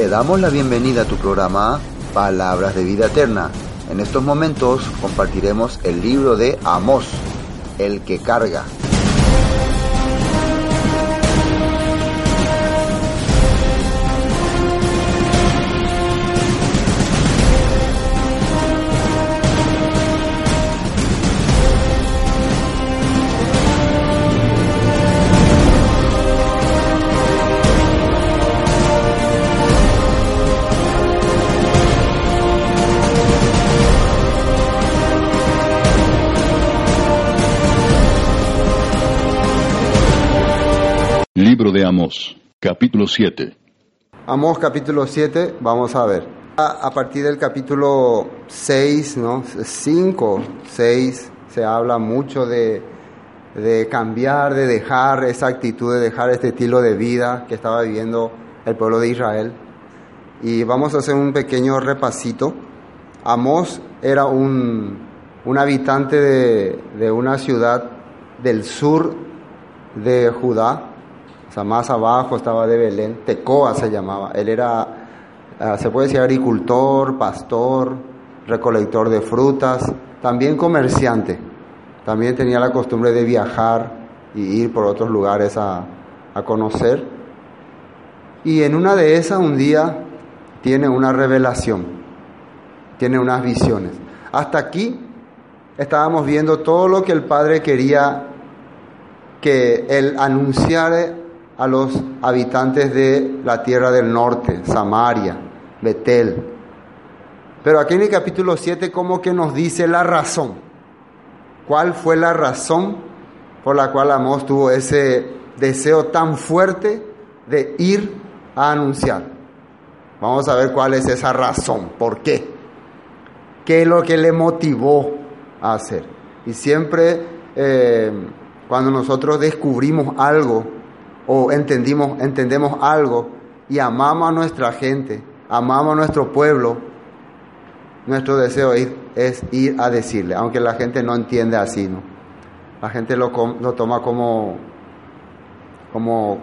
Te damos la bienvenida a tu programa Palabras de Vida Eterna. En estos momentos compartiremos el libro de Amós, el que carga. Libro de Amós, capítulo 7. Amós capítulo 7, vamos a ver. A, partir del capítulo 6, ¿no? 5, 6, se habla mucho de, de cambiar, de dejar esa actitud, de dejar este estilo de vida que estaba viviendo el pueblo de Israel. Y vamos a hacer un pequeño repasito. Amós era un, un habitante de, de una ciudad del sur de Judá, o sea, más abajo estaba de Belén, Tecoa se llamaba. Él era, ah, se puede decir, agricultor, pastor, recolector de frutas, también comerciante. También tenía la costumbre de viajar y ir por otros lugares a, a conocer. Y en una de esas, un día, tiene una revelación, tiene unas visiones. Hasta aquí estábamos viendo todo lo que el Padre quería que él anunciara a los habitantes de la tierra del norte, Samaria, Betel. Pero aquí en el capítulo 7 como que nos dice la razón. ¿Cuál fue la razón por la cual Amós tuvo ese deseo tan fuerte de ir a anunciar? Vamos a ver cuál es esa razón, por qué. ¿Qué es lo que le motivó a hacer? Y siempre eh, cuando nosotros descubrimos algo, o entendimos, entendemos algo y amamos a nuestra gente, amamos a nuestro pueblo, nuestro deseo es, ir a decirle, aunque la gente no entiende así, ¿no? La gente lo, lo toma como, como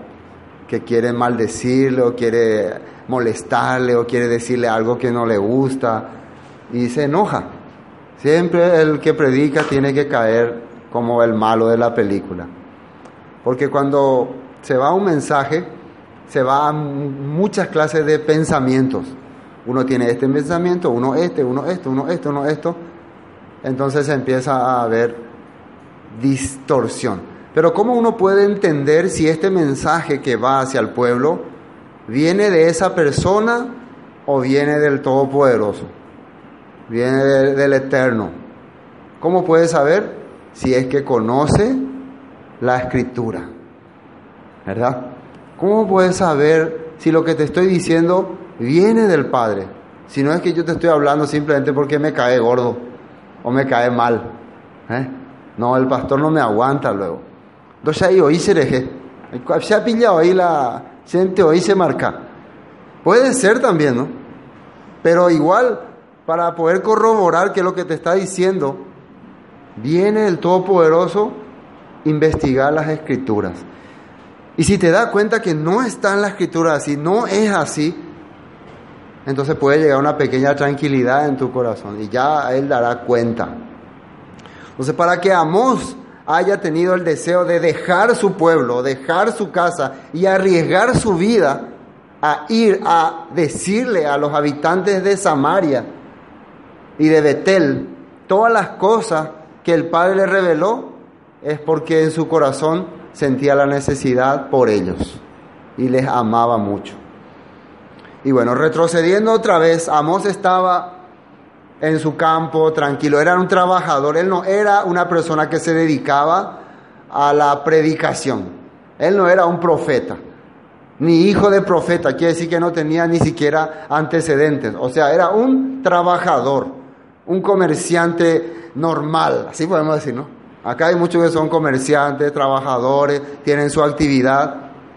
que quiere maldecirle o quiere molestarle o quiere decirle algo que no le gusta y se enoja. Siempre el que predica tiene que caer como el malo de la película. Porque cuando se va un mensaje, se va muchas clases de pensamientos. Uno tiene este pensamiento, uno este, uno esto, uno esto, uno esto. Entonces se empieza a haber distorsión. Pero ¿cómo uno puede entender si este mensaje que va hacia el pueblo viene de esa persona o viene del Todopoderoso? Viene del Eterno. ¿Cómo puede saber? Si es que conoce la escritura. ¿Verdad? ¿Cómo puedes saber si lo que te estoy diciendo viene del Padre? Si no es que yo te estoy hablando simplemente porque me cae gordo o me cae mal. ¿eh? No, el pastor no me aguanta luego. Entonces ahí hoy se deje. Se ha pillado ahí la gente, hoy se marca. Puede ser también, ¿no? Pero igual, para poder corroborar que lo que te está diciendo viene el Todopoderoso, investigar las escrituras. Y si te das cuenta que no está en la escritura así, no es así, entonces puede llegar una pequeña tranquilidad en tu corazón y ya Él dará cuenta. Entonces, para que Amós haya tenido el deseo de dejar su pueblo, dejar su casa y arriesgar su vida a ir a decirle a los habitantes de Samaria y de Betel todas las cosas que el Padre le reveló, es porque en su corazón sentía la necesidad por ellos y les amaba mucho. Y bueno, retrocediendo otra vez, Amós estaba en su campo tranquilo, era un trabajador, él no era una persona que se dedicaba a la predicación, él no era un profeta, ni hijo de profeta, quiere decir que no tenía ni siquiera antecedentes, o sea, era un trabajador, un comerciante normal, así podemos decir, ¿no? Acá hay muchos que son comerciantes, trabajadores, tienen su actividad,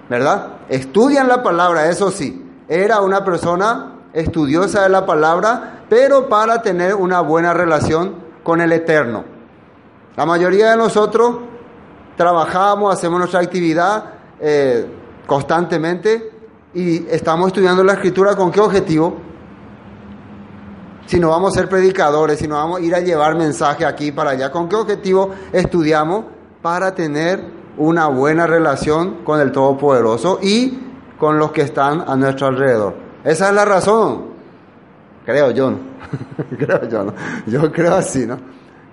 ¿verdad? Estudian la palabra, eso sí. Era una persona estudiosa de la palabra, pero para tener una buena relación con el Eterno. La mayoría de nosotros trabajamos, hacemos nuestra actividad eh, constantemente, Y estamos estudiando la escritura con qué objetivo? Si no vamos a ser predicadores, si no vamos a ir a llevar mensaje aquí para allá, ¿con qué objetivo estudiamos? Para tener una buena relación con el Todopoderoso y con los que están a nuestro alrededor. Esa es la razón, creo yo, ¿no? creo yo, ¿no? Yo creo así, ¿no?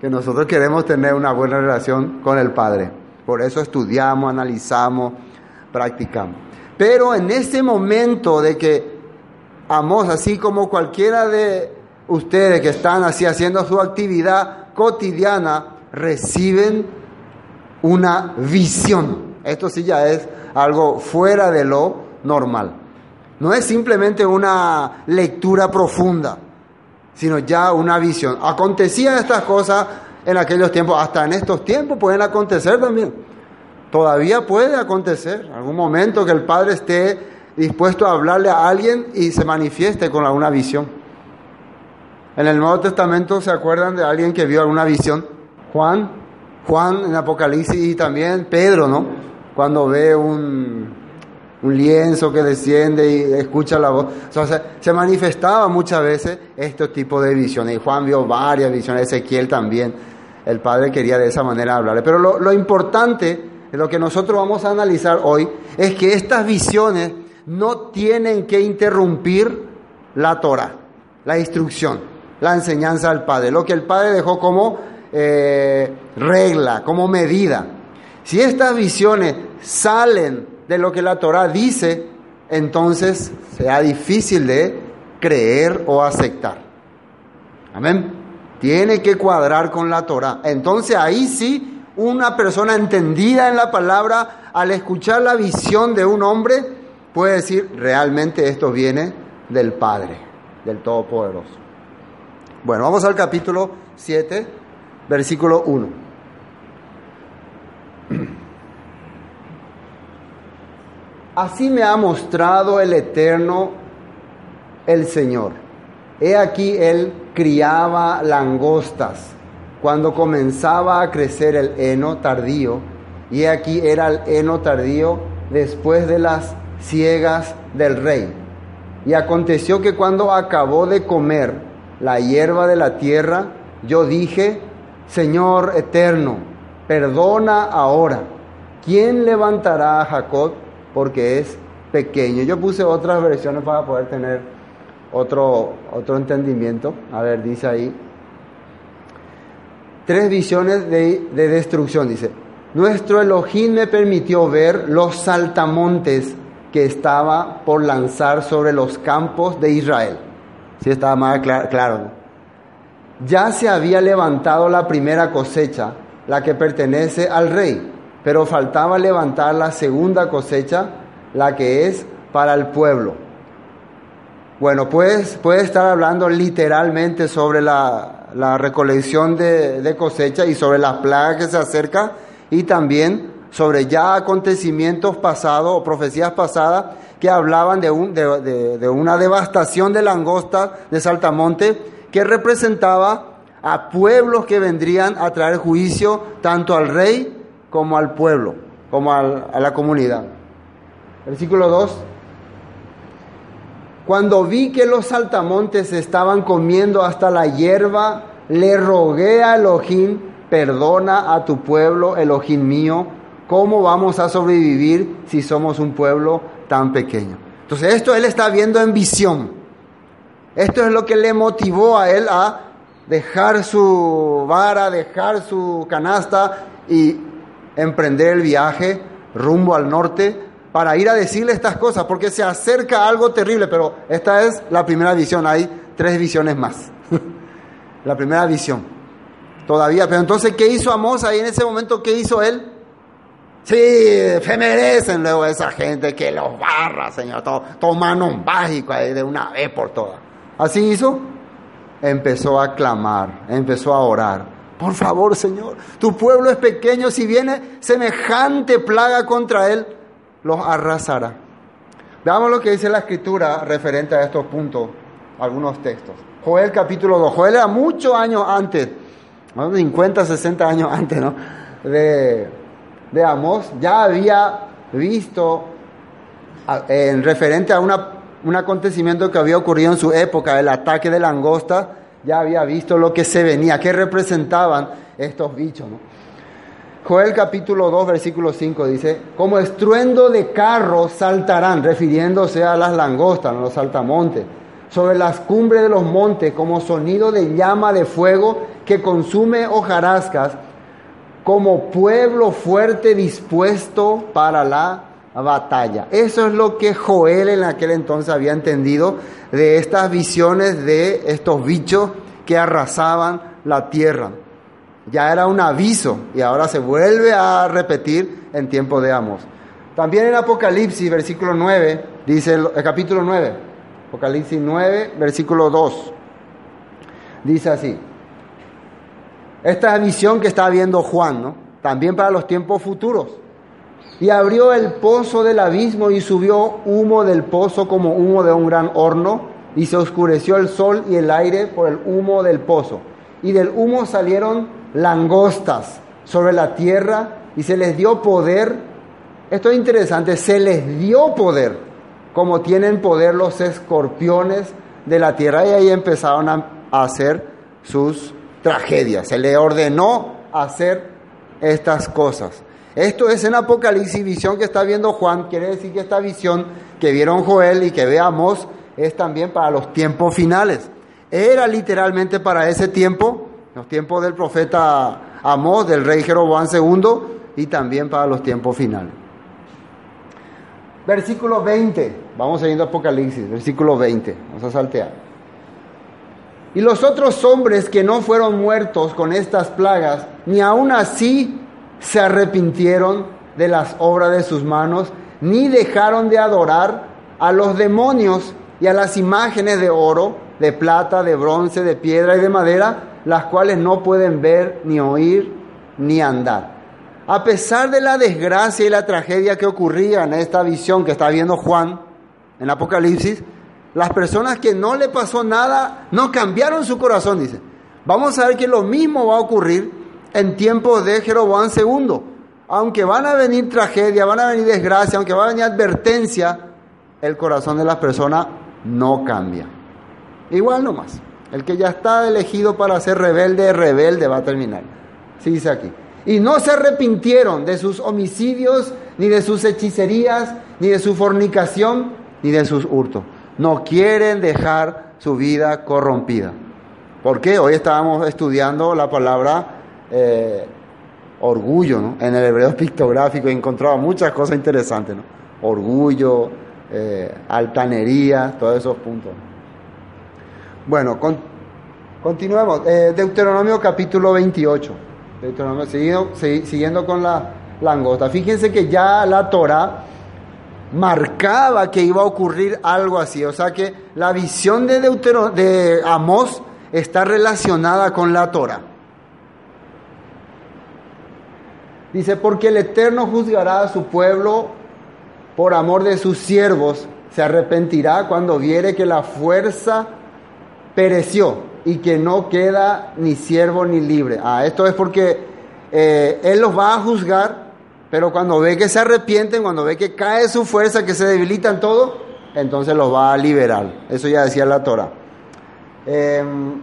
Que nosotros queremos tener una buena relación con el Padre. Por eso estudiamos, analizamos, practicamos. Pero en este momento de que Amós, así como cualquiera de ustedes que están así haciendo su actividad cotidiana, reciben una visión. Esto sí ya es algo fuera de lo normal. No es simplemente una lectura profunda, sino ya una visión. Acontecían estas cosas en aquellos tiempos, hasta en estos tiempos pueden acontecer también. Todavía puede acontecer, algún momento que el Padre esté dispuesto a hablarle a alguien y se manifieste con alguna visión. En el Nuevo Testamento se acuerdan de alguien que vio alguna visión. Juan, Juan en Apocalipsis y también Pedro, ¿no? Cuando ve un, un lienzo que desciende y escucha la voz. O sea, se manifestaba muchas veces este tipo de visiones. Y Juan vio varias visiones, Ezequiel también. El Padre quería de esa manera hablarle. Pero lo, lo importante, lo que nosotros vamos a analizar hoy, es que estas visiones no tienen que interrumpir la Torah, la instrucción la enseñanza del Padre, lo que el Padre dejó como eh, regla, como medida. Si estas visiones salen de lo que la Torah dice, entonces será difícil de creer o aceptar. Amén. Tiene que cuadrar con la Torah. Entonces ahí sí, una persona entendida en la palabra, al escuchar la visión de un hombre, puede decir, realmente esto viene del Padre, del Todopoderoso. Bueno, vamos al capítulo 7, versículo 1. Así me ha mostrado el Eterno, el Señor. He aquí él criaba langostas cuando comenzaba a crecer el heno tardío, y he aquí era el heno tardío después de las ciegas del rey. Y aconteció que cuando acabó de comer, la hierba de la tierra, yo dije, Señor eterno, perdona ahora. ¿Quién levantará a Jacob? Porque es pequeño. Yo puse otras versiones para poder tener otro, otro entendimiento. A ver, dice ahí. Tres visiones de, de destrucción, dice. Nuestro Elohim me permitió ver los saltamontes que estaba por lanzar sobre los campos de Israel. Sí, estaba más claro. Ya se había levantado la primera cosecha, la que pertenece al rey, pero faltaba levantar la segunda cosecha, la que es para el pueblo. Bueno, pues puede estar hablando literalmente sobre la, la recolección de, cosecha y sobre las plagas que se acerca y también sobre ya acontecimientos pasados o profecías pasadas que hablaban de, un, de, de, una devastación de langosta de Saltamonte que representaba a pueblos que vendrían a traer juicio tanto al rey como al pueblo, como a la comunidad. Versículo 2. Cuando vi que los saltamontes estaban comiendo hasta la hierba, le rogué a Elohim, perdona a tu pueblo, Elohim mío, ¿cómo vamos a sobrevivir si somos un pueblo tan pequeño. Entonces esto él está viendo en visión. Esto es lo que le motivó a él a dejar su vara, dejar su canasta y emprender el viaje rumbo al norte para ir a decirle estas cosas, porque se acerca algo terrible, pero esta es la primera visión, hay tres visiones más. la primera visión. Todavía, pero entonces, ¿qué hizo Amos ahí en ese momento? ¿Qué hizo él? Sí, se merecen luego esa gente que los barra, Señor. Todo, un mágico ahí de una vez por todas. Así hizo. Empezó a clamar, empezó a orar. Por favor, Señor, tu pueblo es pequeño. Si viene semejante plaga contra él, los arrasará. Veamos lo que dice la escritura referente a estos puntos, algunos textos. Joel capítulo 2. Joel era muchos años antes, 50, 60 años antes, ¿no? De, de Amós ya había visto en referente a un acontecimiento que había ocurrido en su época, el ataque de langosta, ya había visto lo que se venía, qué representaban estos bichos. ¿no? Joel capítulo 2, versículo 5 dice, como estruendo de carros saltarán, refiriéndose a las langostas, a los saltamontes, sobre las cumbres de los montes, como sonido de llama de fuego que consume hojarascas, como pueblo fuerte dispuesto para la batalla. Eso es lo que Joel en aquel entonces había entendido de estas visiones de estos bichos que arrasaban la tierra. Ya era un aviso y ahora se vuelve a repetir en tiempo de Amos. También en Apocalipsis, versículo 9, dice el, el capítulo 9, Apocalipsis 9, versículo 2, dice así. Esta visión que está viendo Juan, ¿no? También para los tiempos futuros. Y abrió el pozo del abismo y subió humo del pozo como humo de un gran horno, y se oscureció el sol y el aire por el humo del pozo. Y del humo salieron langostas sobre la tierra y se les dio poder. Esto es interesante, se les dio poder, como tienen poder los escorpiones de la tierra. Y ahí empezaron a hacer sus tragedia. Se le ordenó hacer estas cosas. Esto es en Apocalipsis, visión que está viendo Juan. Quiere decir que esta visión que vieron Joel y que veamos es también para los tiempos finales. Era literalmente para ese tiempo, los tiempos del profeta Amós, del rey Jeroboam II, y también para los tiempos finales. Versículo 20, vamos siguiendo Apocalipsis, versículo 20, vamos a saltear. Y los otros hombres que no fueron muertos con estas plagas, ni aun así se arrepintieron de las obras de sus manos, ni dejaron de adorar a los demonios y a las imágenes de oro, de plata, de bronce, de piedra y de madera, las cuales no pueden ver, ni oír, ni andar. A pesar de la desgracia y la tragedia que ocurría en esta visión que está viendo Juan en Apocalipsis, las personas que no le pasó nada no cambiaron su corazón, dice. Vamos a ver que lo mismo va a ocurrir en tiempos de Jeroboam II. Aunque van a venir tragedia, van a venir desgracia, aunque va a venir advertencia, el corazón de las personas no cambia. Igual nomás. El que ya está elegido para ser rebelde, rebelde va a terminar. Sí dice aquí. Y no se arrepintieron de sus homicidios, ni de sus hechicerías, ni de su fornicación, ni de sus hurtos no quieren dejar su vida corrompida. ¿Por qué? Hoy estábamos estudiando la palabra eh, orgullo, ¿no? En el hebreo pictográfico he encontrado muchas cosas interesantes, ¿no? Orgullo, eh, altanería, todos esos puntos. Bueno, continuemos. Eh, Deuteronomio capítulo 28. Deuteronomio, siguiendo, siguiendo con la langosta. Fíjense que ya la Torah marcaba que iba a ocurrir algo así. O sea que la visión de, Deutero, de Amós está relacionada con la Torah. Dice, porque el Eterno juzgará a su pueblo por amor de sus siervos, se arrepentirá cuando viere que la fuerza pereció y que no queda ni siervo ni libre. Ah, esto es porque eh, Él los va a juzgar pero cuando ve que se arrepienten, cuando ve que cae su fuerza, que se debilitan todo, entonces los va a liberar. Eso ya decía la Torah. Em,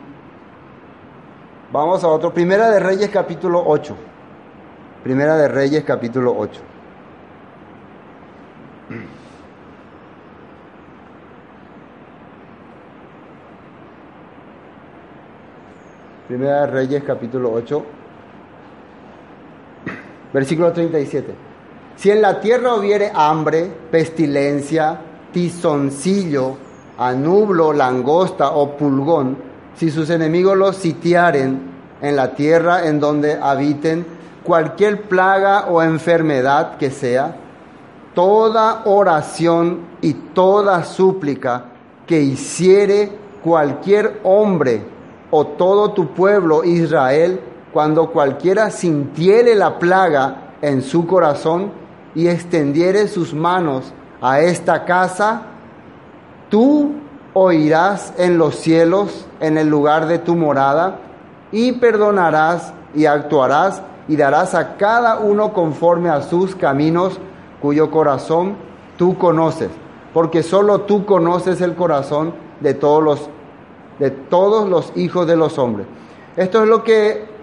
vamos a otro. Primera de Reyes capítulo 8. Primera de Reyes capítulo 8. Primera de Reyes capítulo 8 Versículo 37. Si en la tierra hubiere hambre, pestilencia, tizoncillo, anublo, langosta o pulgón, si sus enemigos los sitiaren en la tierra en donde habiten, cualquier plaga o enfermedad que sea, toda oración y toda súplica que hiciere cualquier hombre o todo tu pueblo Israel, cuando cualquiera sintiere la plaga en su corazón y extendiere sus manos a esta casa, tú oirás en los cielos, en el lugar de tu morada, y perdonarás y actuarás y darás a cada uno conforme a sus caminos, cuyo corazón tú conoces, porque solo tú conoces el corazón de todos los, de todos los hijos de los hombres. Esto es lo que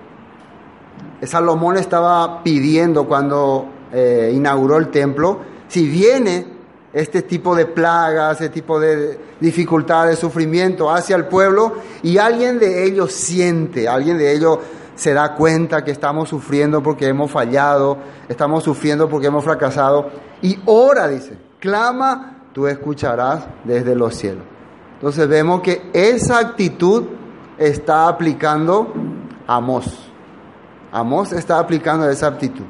Salomón estaba pidiendo cuando eh, inauguró el templo. Si viene este tipo de plagas, este tipo de dificultades, sufrimiento hacia el pueblo y alguien de ellos siente, alguien de ellos se da cuenta que estamos sufriendo porque hemos fallado, estamos sufriendo porque hemos fracasado y ora, dice, clama, tú escucharás desde los cielos. Entonces vemos que esa actitud está aplicando Amós. Amós está aplicando esa actitud.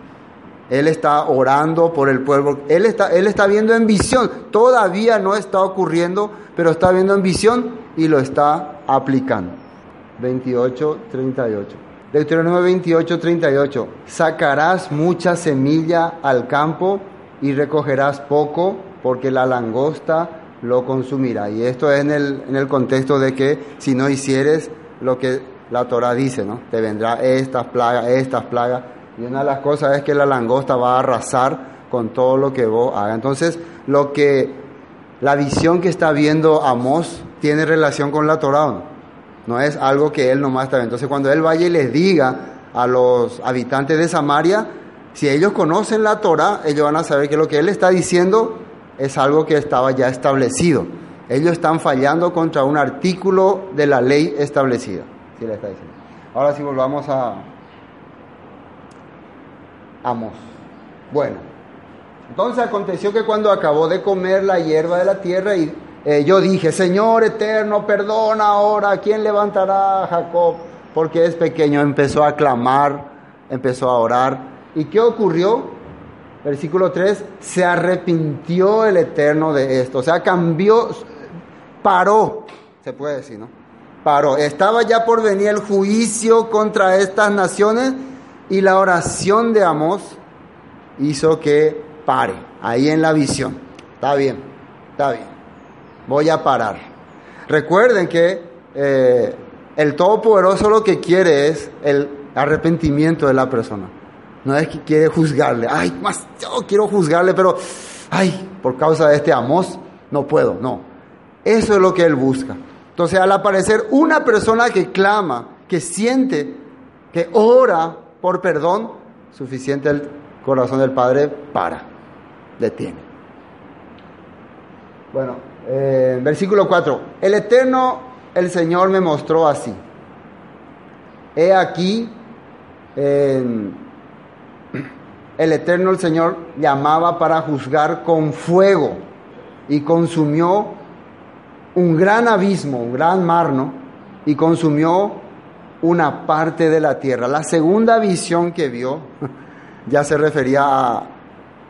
Él está orando por el pueblo. Él está, él está viendo en visión. Todavía no está ocurriendo, pero está viendo en visión y lo está aplicando. 28, 38. Deuteronomio 28, 38. Sacarás mucha semilla al campo y recogerás poco porque la langosta lo consumirá. Y esto es en el, en el contexto de que si no hicieres lo que la Torah dice, ¿no? Te vendrá estas plagas, estas plagas. Y una de las cosas es que la langosta va a arrasar con todo lo que vos hagas. Entonces, lo que la visión que está viendo Amós tiene relación con la Torah, ¿no? No es algo que él nomás está viendo. Entonces, cuando él vaya y les diga a los habitantes de Samaria, si ellos conocen la Torah, ellos van a saber que lo que él está diciendo es algo que estaba ya establecido. Ellos están fallando contra un artículo de la ley establecida. Ahora sí volvamos a Amos. Bueno, entonces aconteció que cuando acabó de comer la hierba de la tierra, y, eh, yo dije, Señor eterno, perdona ahora, ¿quién levantará a Jacob? Porque es pequeño. Empezó a clamar, empezó a orar. ¿Y qué ocurrió? Versículo 3, se arrepintió el eterno de esto, o sea, cambió, paró, se puede decir, ¿no? Paró. Estaba ya por venir el juicio contra estas naciones y la oración de Amós hizo que pare, ahí en la visión. Está bien, está bien. Voy a parar. Recuerden que eh, el Todopoderoso lo que quiere es el arrepentimiento de la persona. No es que quiere juzgarle. Ay, más yo quiero juzgarle, pero ay, por causa de este Amós no puedo. No. Eso es lo que él busca. Entonces, al aparecer una persona que clama, que siente, que ora por perdón, suficiente el corazón del Padre para, detiene. Bueno, eh, versículo 4. El Eterno, el Señor me mostró así. He aquí, el Eterno, el Señor, llamaba para juzgar con fuego y consumió un gran abismo, un gran mar, ¿no? Y consumió una parte de la tierra. La segunda visión que vio ya se refería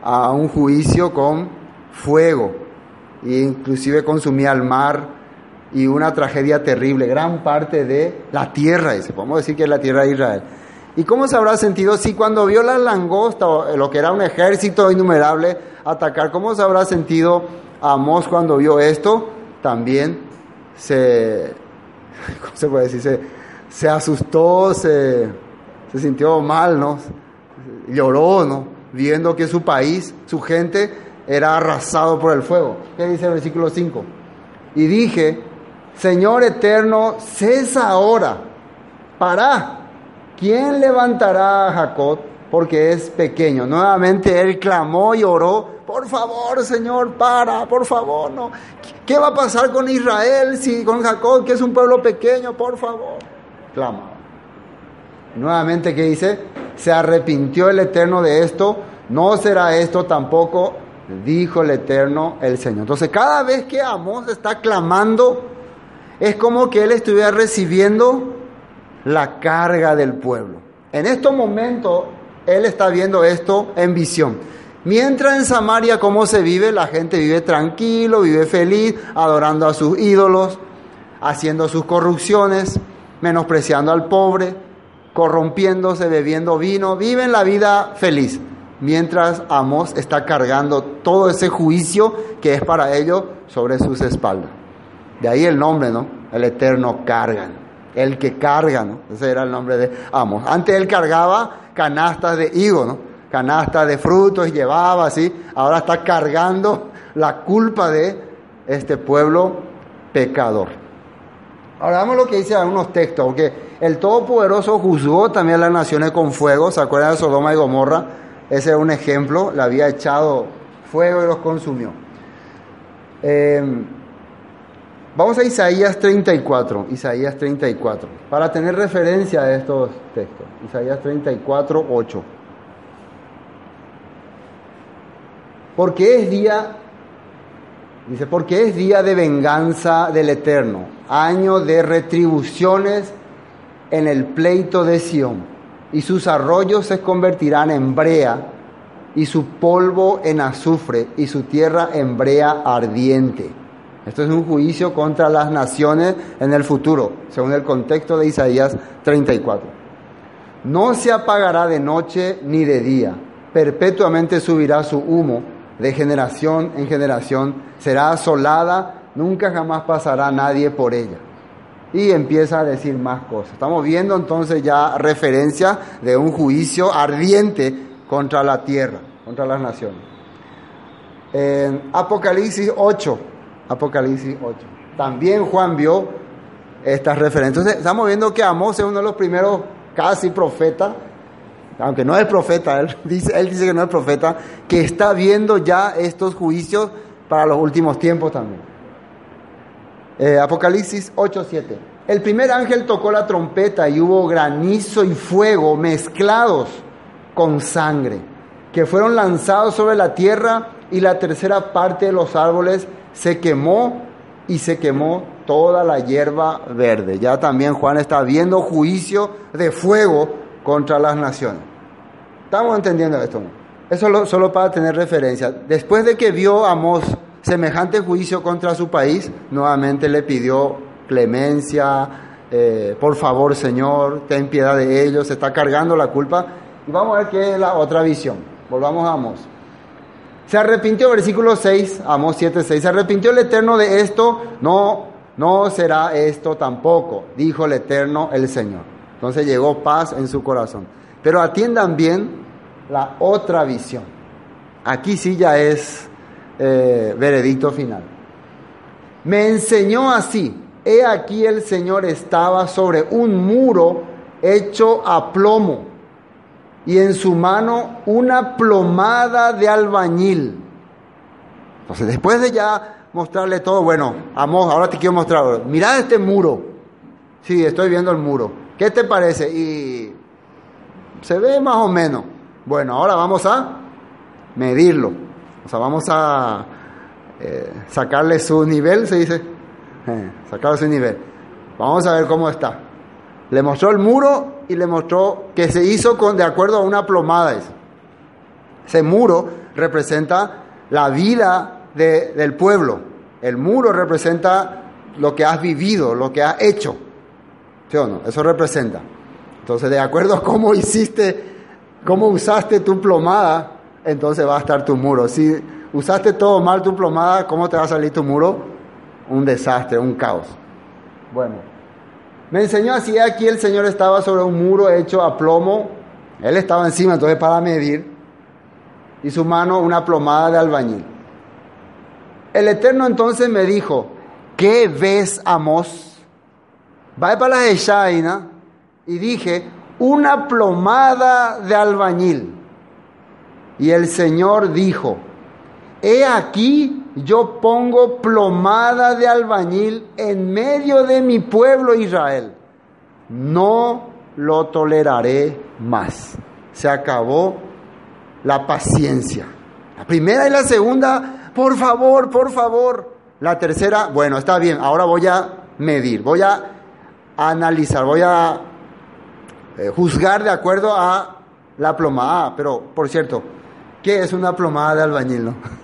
a, un juicio con fuego, e inclusive consumía el mar y una tragedia terrible, gran parte de la tierra, dice, podemos decir que es la tierra de Israel. ¿Y cómo se habrá sentido si cuando vio la langosta, lo que era un ejército innumerable, atacar, cómo se habrá sentido Amós cuando vio esto? También se, ¿cómo se puede decir? Se, asustó, se, sintió mal, ¿no? Lloró, ¿no? Viendo que su país, su gente, era arrasado por el fuego. ¿Qué dice el versículo 5? Y dije, Señor eterno, cesa ahora, para. ¿Quién levantará a Jacob? Porque es pequeño. Nuevamente él clamó y oró por favor, Señor, para, por favor, no. ¿Qué va a pasar con Israel si con Jacob, que es un pueblo pequeño, por favor? Clama. Nuevamente, ¿qué dice? Se arrepintió el Eterno de esto, no será esto tampoco, dijo el Eterno el Señor. Entonces, cada vez que Amós está clamando, es como que él estuviera recibiendo la carga del pueblo. En estos momentos, él está viendo esto en visión. Mientras en Samaria, ¿cómo se vive? La gente vive tranquilo, vive feliz, adorando a sus ídolos, haciendo sus corrupciones, menospreciando al pobre, corrompiéndose, bebiendo vino, viven la vida feliz. Mientras Amos está cargando todo ese juicio que es para ellos sobre sus espaldas. De ahí el nombre, ¿no? El eterno cargan. El que carga, ¿no? Ese era el nombre de Amos. Antes él cargaba canastas de higo, ¿no? canasta de frutos llevaba así, ahora está cargando la culpa de este pueblo pecador. Ahora vamos lo que dice algunos textos, porque el Todopoderoso juzgó también las naciones con fuego, ¿se acuerdan de Sodoma y Gomorra? Ese es un ejemplo, le había echado fuego y los consumió. Eh, vamos a Isaías 34, Isaías 34, para tener referencia a estos textos. Isaías 34, 8. Porque es día, dice, porque es día de venganza del Eterno, año de retribuciones en el pleito de Sión, y sus arroyos se convertirán en brea, y su polvo en azufre, y su tierra en brea ardiente. Esto es un juicio contra las naciones en el futuro, según el contexto de Isaías 34. No se apagará de noche ni de día, perpetuamente subirá su humo de generación en generación, será asolada, nunca jamás pasará nadie por ella. Y empieza a decir más cosas. Estamos viendo entonces ya referencia de un juicio ardiente contra la tierra, contra las naciones. En Apocalipsis 8, Apocalipsis 8. También Juan vio estas referencias. Entonces, estamos viendo que Amós es uno de los primeros casi profetas, aunque no es profeta, él dice, él dice que no es profeta, que está viendo ya estos juicios para los últimos tiempos también. Eh, Apocalipsis 8, 7. El primer ángel tocó la trompeta y hubo granizo y fuego mezclados con sangre, que fueron lanzados sobre la tierra y la tercera parte de los árboles se quemó y se quemó toda la hierba verde. Ya también Juan está viendo juicio de fuego contra las naciones. ¿Estamos entendiendo esto? Eso solo, solo para tener referencia. Después de que vio Amós semejante juicio contra su país, nuevamente le pidió clemencia, eh, por favor Señor, ten piedad de ellos, se está cargando la culpa. Y vamos a ver qué es la otra visión. Volvamos a Amós. Se arrepintió, versículo 6, Amós 7, 6, se arrepintió el Eterno de esto, no, no será esto tampoco, dijo el Eterno el Señor. Entonces llegó paz en su corazón. Pero atiendan bien la otra visión. Aquí sí ya es eh, veredicto final. Me enseñó así, he aquí el Señor estaba sobre un muro hecho a plomo y en su mano una plomada de albañil. Entonces, después de ya mostrarle todo, bueno, Amós, ahora te quiero mostrar, mira este muro. Sí, estoy viendo el muro. ¿Qué te parece? Y se ve más o menos. Bueno, ahora vamos a medirlo. O sea, vamos a eh, sacarle su nivel, se dice. Eh, sacarle su nivel. Vamos a ver cómo está. Le mostró el muro y le mostró que se hizo con, de acuerdo a una plomada. Ese muro representa la vida de, del pueblo. El muro representa lo que has vivido, lo que has hecho. ¿Sí o no? Eso representa. Entonces, de acuerdo a cómo hiciste, cómo usaste tu plomada, entonces va a estar tu muro. Si usaste todo mal tu plomada, ¿cómo te va a salir tu muro? Un desastre, un caos. Bueno, me enseñó así, aquí el Señor estaba sobre un muro hecho a plomo, Él estaba encima, entonces para medir, y su mano una plomada de albañil. El Eterno entonces me dijo, ¿qué ves, Amos? Va para la Eshaina y dije, una plomada de albañil. Y el Señor dijo, he aquí yo pongo plomada de albañil en medio de mi pueblo Israel. No lo toleraré más. Se acabó la paciencia. La primera y la segunda, por favor, por favor. La tercera, bueno, está bien, ahora voy a medir, voy a analizar, voy a eh, juzgar de acuerdo a la plomada. Ah, pero, por cierto, ¿qué es una plomada de albañil? No?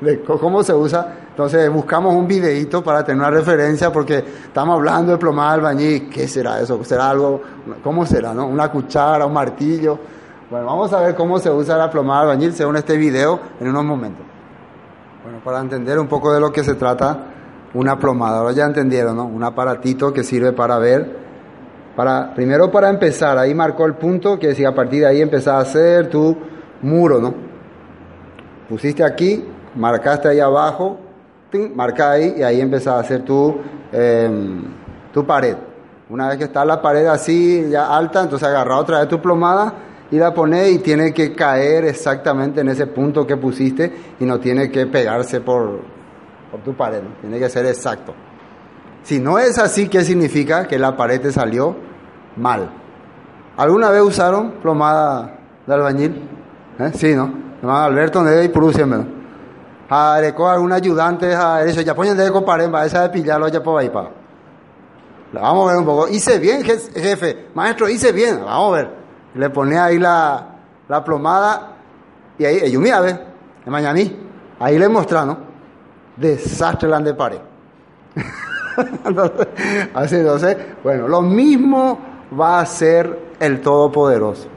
de cómo se usa. Entonces buscamos un videito para tener una referencia porque estamos hablando de plomada albañil. ¿Qué será eso? ¿Será algo? ¿Cómo será? No? ¿Una cuchara, un martillo? Bueno, vamos a ver cómo se usa la plomada albañil según este video en unos momentos. Bueno, para entender un poco de lo que se trata una plomada. Ahora ya entendieron, ¿no? Un aparatito que sirve para ver, para, primero para empezar, ahí marcó el punto que si a partir de ahí empezás a hacer tu muro, ¿no? Pusiste aquí, marcaste ahí abajo, marca ahí y ahí empezás a hacer tu, em, tu pared. Una vez que está la pared así, ya alta, entonces agarra otra vez tu plomada y la pones y tiene que caer exactamente en ese punto que pusiste y no tiene que pegarse por, por tu pared, tiene que ser exacto. Si no es así, ¿qué significa? Que la pared te salió mal. ¿Alguna vez usaron plomada de albañil? ¿Eh? Sí, ¿no? Alberto, ¿dónde hay A con algún ayudante a eso, ya ponen de pared, va esa de pillarlo ya por ahí para. Vamos a ver un poco. Hice bien, jefe. Maestro, hice bien. Vamos a ver. Le pone ahí la, la plomada y ahí, ellos mira, ve, de mañana Ahí le mostraron, Desastre la de pared. Así, entonces, bueno, lo mismo va a ser el Todopoderoso.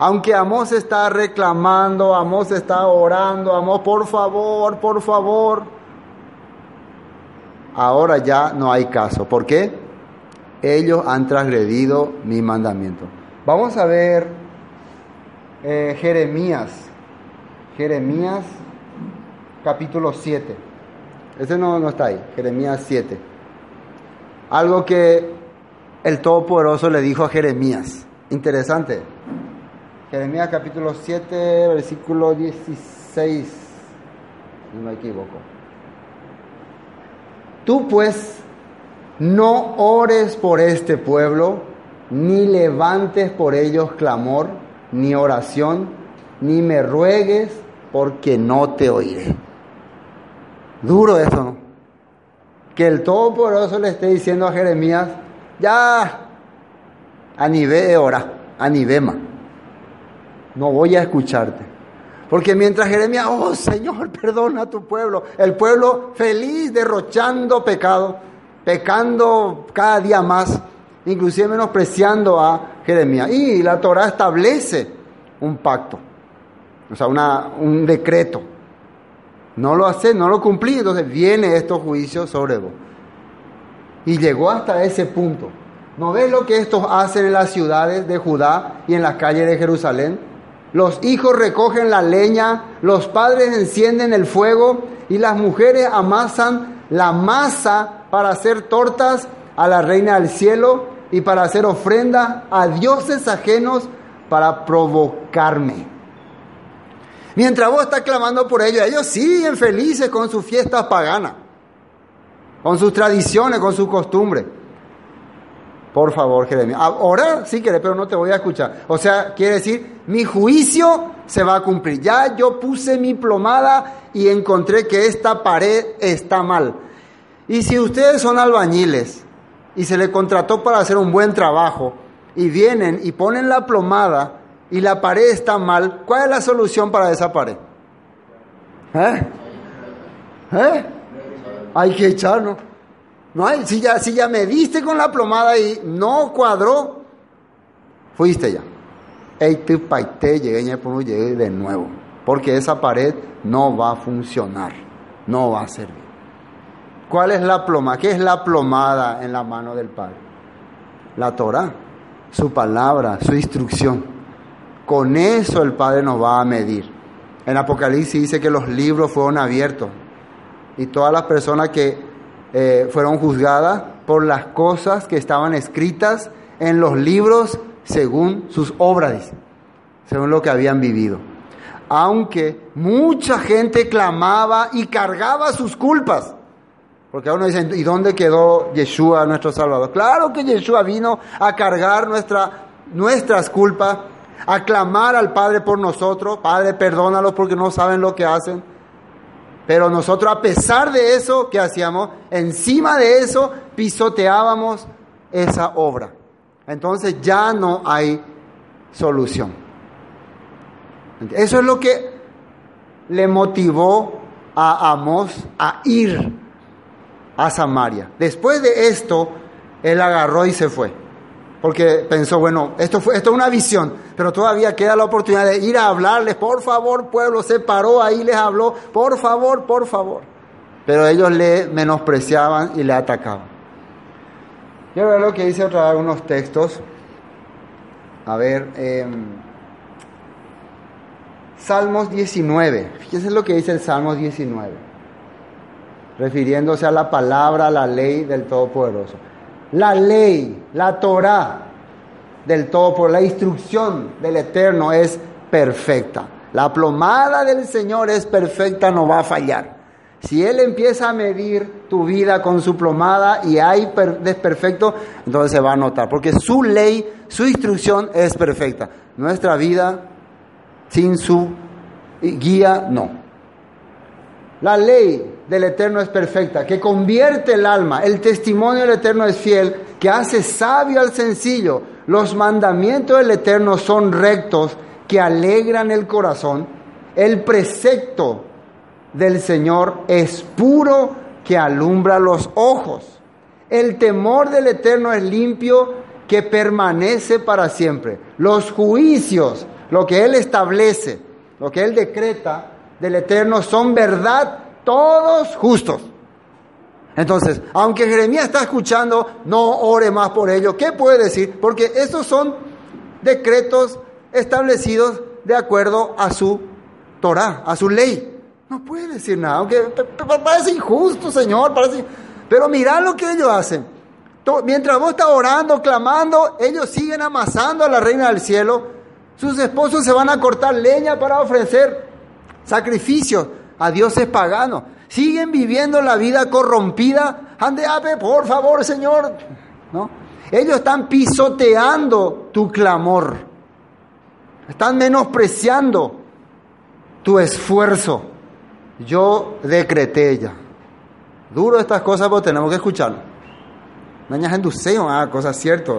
Aunque Amos está reclamando, Amos está orando, Amos, por favor, por favor. Ahora ya no hay caso. ¿Por qué? Ellos han transgredido mi mandamiento. Vamos a ver eh, Jeremías. Jeremías capítulo 7. Ese no, no está ahí. Jeremías 7. Algo que el Todopoderoso le dijo a Jeremías. Interesante. Jeremías capítulo 7, versículo 16, no me equivoco. Tú pues no ores por este pueblo, ni levantes por ellos clamor, ni oración, ni me ruegues, porque no te oiré. Duro eso, ¿no? Que el Todopoderoso le esté diciendo a Jeremías, ya, a nivel de hora, a nivel más no voy a escucharte. Porque mientras Jeremías, oh Señor, perdona a tu pueblo, el pueblo feliz derrochando pecado, pecando cada día más, inclusive menospreciando a Jeremías. Y la Torah establece un pacto, o sea, una, un decreto. No lo hace, no lo cumplí, entonces viene estos juicios sobre vos. Y llegó hasta ese punto. ¿No ves lo que estos hacen en las ciudades de Judá y en las calles de Jerusalén? Los hijos recogen la leña, los padres encienden el fuego y las mujeres amasan la masa para hacer tortas a la reina del cielo y para hacer ofrenda a dioses ajenos para provocarme. Mientras vos estás clamando por ellos, ellos siguen felices con sus fiestas paganas, con sus tradiciones, con sus costumbres. Por favor, Jeremías. Ahora sí quiere, pero no te voy a escuchar. O sea, quiere decir, mi juicio se va a cumplir. Ya yo puse mi plomada y encontré que esta pared está mal. Y si ustedes son albañiles y se le contrató para hacer un buen trabajo y vienen y ponen la plomada y la pared está mal, ¿cuál es la solución para esa pared? ¿Eh? ¿Eh? Hay que echarnos. No hay, si ya, si ya me diste con la plomada y no cuadró, fuiste ya. Eite paite, llegué llegué de nuevo. Porque esa pared no va a funcionar, no va a servir. ¿Cuál es la ploma? ¿Qué es la plomada en la mano del Padre? La Torah, su palabra, su instrucción. Con eso el Padre nos va a medir. En Apocalipsis dice que los libros fueron abiertos y todas las personas que eh, fueron juzgadas por las cosas que estaban escritas en los libros según sus obras, según lo que habían vivido. Aunque mucha gente clamaba y cargaba sus culpas. Porque uno dice, ¿y dónde quedó Yeshua, nuestro Salvador? Claro que Yeshua vino a cargar nuestra, nuestras culpas, a clamar al Padre por nosotros. Padre, perdónalos porque no saben lo que hacen. Pero nosotros a pesar de eso que hacíamos, encima de eso pisoteábamos esa obra. Entonces ya no hay solución. Eso es lo que le motivó a Amos a ir a Samaria. Después de esto, él agarró y se fue porque pensó, bueno, esto, fue, esto es una visión, pero todavía queda la oportunidad de ir a hablarles, por favor, pueblo, se paró ahí, les habló, por favor, por favor. Pero ellos le menospreciaban y le atacaban. Quiero ver lo que dice otra vez unos textos. A ver, eh, Salmos 19. Fíjense lo que dice el Salmos 19. Refiriéndose a la palabra, a la ley del Todopoderoso. La ley, la Torah del Todopoderoso, la instrucción del Eterno es perfecta. La plomada del Señor es perfecta, no va a fallar. Si Él empieza a medir tu vida con su plomada y hay desperfecto, entonces se va a notar, porque su ley, su instrucción es perfecta. Nuestra vida sin su guía, no. La ley del Eterno es perfecta, que convierte el alma. El testimonio del Eterno es fiel, que hace sabio al sencillo. Los mandamientos del Eterno son rectos, que alegran el corazón. El precepto del Señor es puro que alumbra los ojos. El temor del Eterno es limpio que permanece para siempre. Los juicios, lo que Él establece, lo que Él decreta del Eterno son verdad, todos justos. Entonces, aunque Jeremías está escuchando, no ore más por ello. ¿Qué puede decir? Porque estos son decretos establecidos de acuerdo a su Torah, a su ley. No puede decir nada, aunque parece injusto, Señor, parece... Pero mira lo que ellos hacen. Mientras vos estás orando, clamando, ellos siguen amasando a la reina del cielo. Sus esposos se van a cortar leña para ofrecer sacrificios a dioses paganos. Siguen viviendo la vida corrompida. Ande, por favor, Señor. ¿No? Ellos están pisoteando tu clamor. Están menospreciando tu esfuerzo yo decreté ya. Duro estas cosas, pero tenemos que escucharlo. Nañas en ah, cosas ciertas.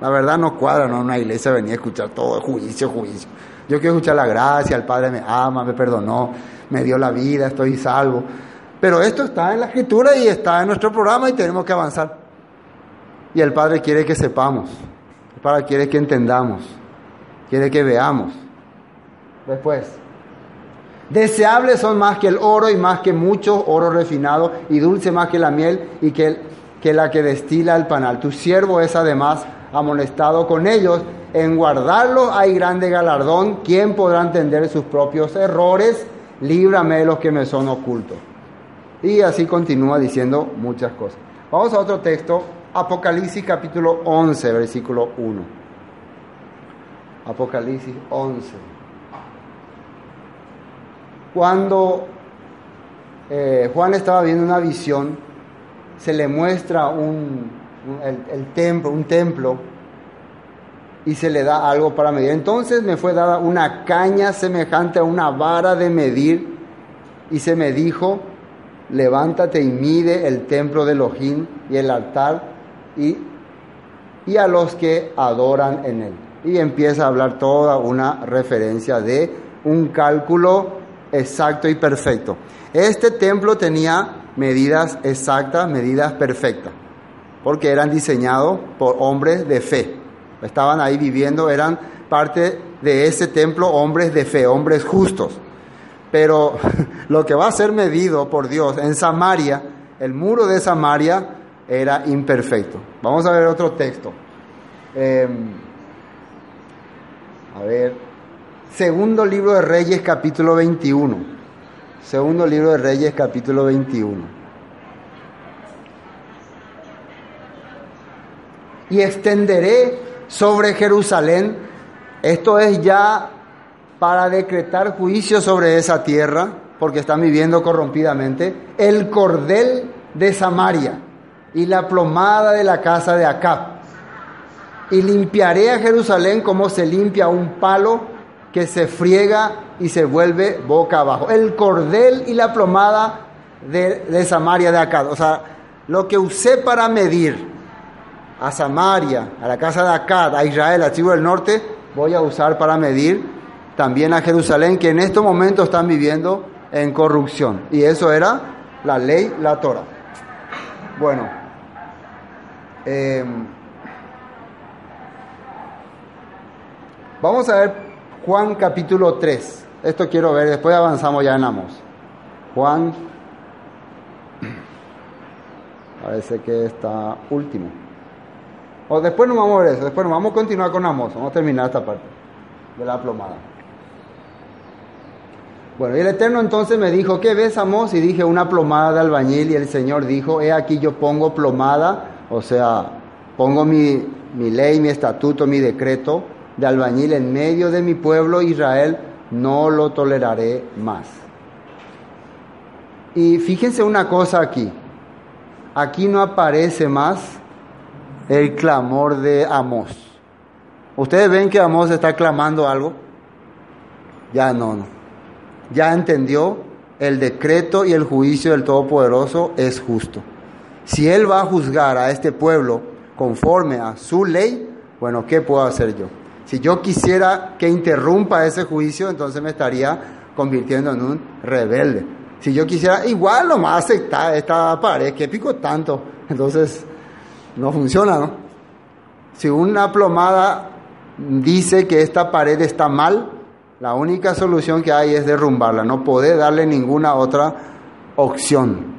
La verdad no cuadra, no, una iglesia venía a escuchar todo, juicio, juicio. Yo quiero escuchar la gracia, el Padre me ama, me perdonó, me dio la vida, estoy salvo. Pero esto está en la escritura y está en nuestro programa y tenemos que avanzar. Y el Padre quiere que sepamos, el Padre quiere que entendamos, quiere que veamos. Después, Deseables son más que el oro y más que mucho oro refinado y dulce más que la miel y que, que la que destila el panal. Tu siervo es además amonestado con ellos. En guardarlo hay grande galardón. ¿Quién podrá entender sus propios errores? Líbrame de los que me son ocultos. Y así continúa diciendo muchas cosas. Vamos a otro texto. Apocalipsis capítulo 11, versículo 1. Apocalipsis 11 cuando eh, Juan estaba viendo una visión, se le muestra un, el, templo, un templo y se le da algo para medir. Entonces me fue dada una caña semejante a una vara de medir y se me dijo, levántate y mide el templo de Elohim y el altar y, y a los que adoran en él. Y empieza a hablar toda una referencia de un cálculo exacto y perfecto. Este templo tenía medidas exactas, medidas perfectas, porque eran diseñados por hombres de fe. Estaban ahí viviendo, eran parte de ese templo hombres de fe, hombres justos. Pero lo que va a ser medido por Dios en Samaria, el muro de Samaria era imperfecto. Vamos a ver otro texto. Em, a ver, Segundo libro de Reyes capítulo 21. Segundo libro de Reyes capítulo 21. Y extenderé sobre Jerusalén. Esto es ya para decretar juicio sobre esa tierra, porque están viviendo corrompidamente, el cordel de Samaria y la plomada de la casa de Acab. Y limpiaré a Jerusalén como se limpia un palo que se friega y se vuelve boca abajo. El cordel y la plomada de, Samaria de acá. O sea, lo que usé para medir a Samaria, a la casa de Acad, a Israel, a tribu del norte, voy a usar para medir también a Jerusalén, que en estos momentos están viviendo en corrupción. Y eso era la ley, la Torah. Bueno, em, vamos a ver Juan capítulo 3. Esto quiero ver, después avanzamos ya en Amos. Juan, parece que está último. O después nos vamos a ver eso, después nos vamos a continuar con Amos, vamos a terminar esta parte de la plomada. Bueno, y el Eterno entonces me dijo, ¿qué ves, Amos? Y dije, una plomada de albañil. Y el Señor dijo, he aquí yo pongo plomada, o sea, pongo mi, mi ley, mi estatuto, mi decreto de albañil en medio de mi pueblo Israel, no lo toleraré más. Y fíjense una cosa aquí, aquí no aparece más el clamor de Amós. ¿Ustedes ven que Amós está clamando algo? Ya no, no. Ya entendió el decreto y el juicio del Todopoderoso es justo. Si Él va a juzgar a este pueblo conforme a su ley, bueno, ¿qué puedo hacer yo? Si yo quisiera que interrumpa ese juicio, entonces me estaría convirtiendo en un rebelde. Si yo quisiera, igual nomás aceptar esta pared, que pico tanto, entonces no funciona, ¿no? Si una plomada dice que esta pared está mal, la única solución que hay es derrumbarla, no puede darle ninguna otra opción,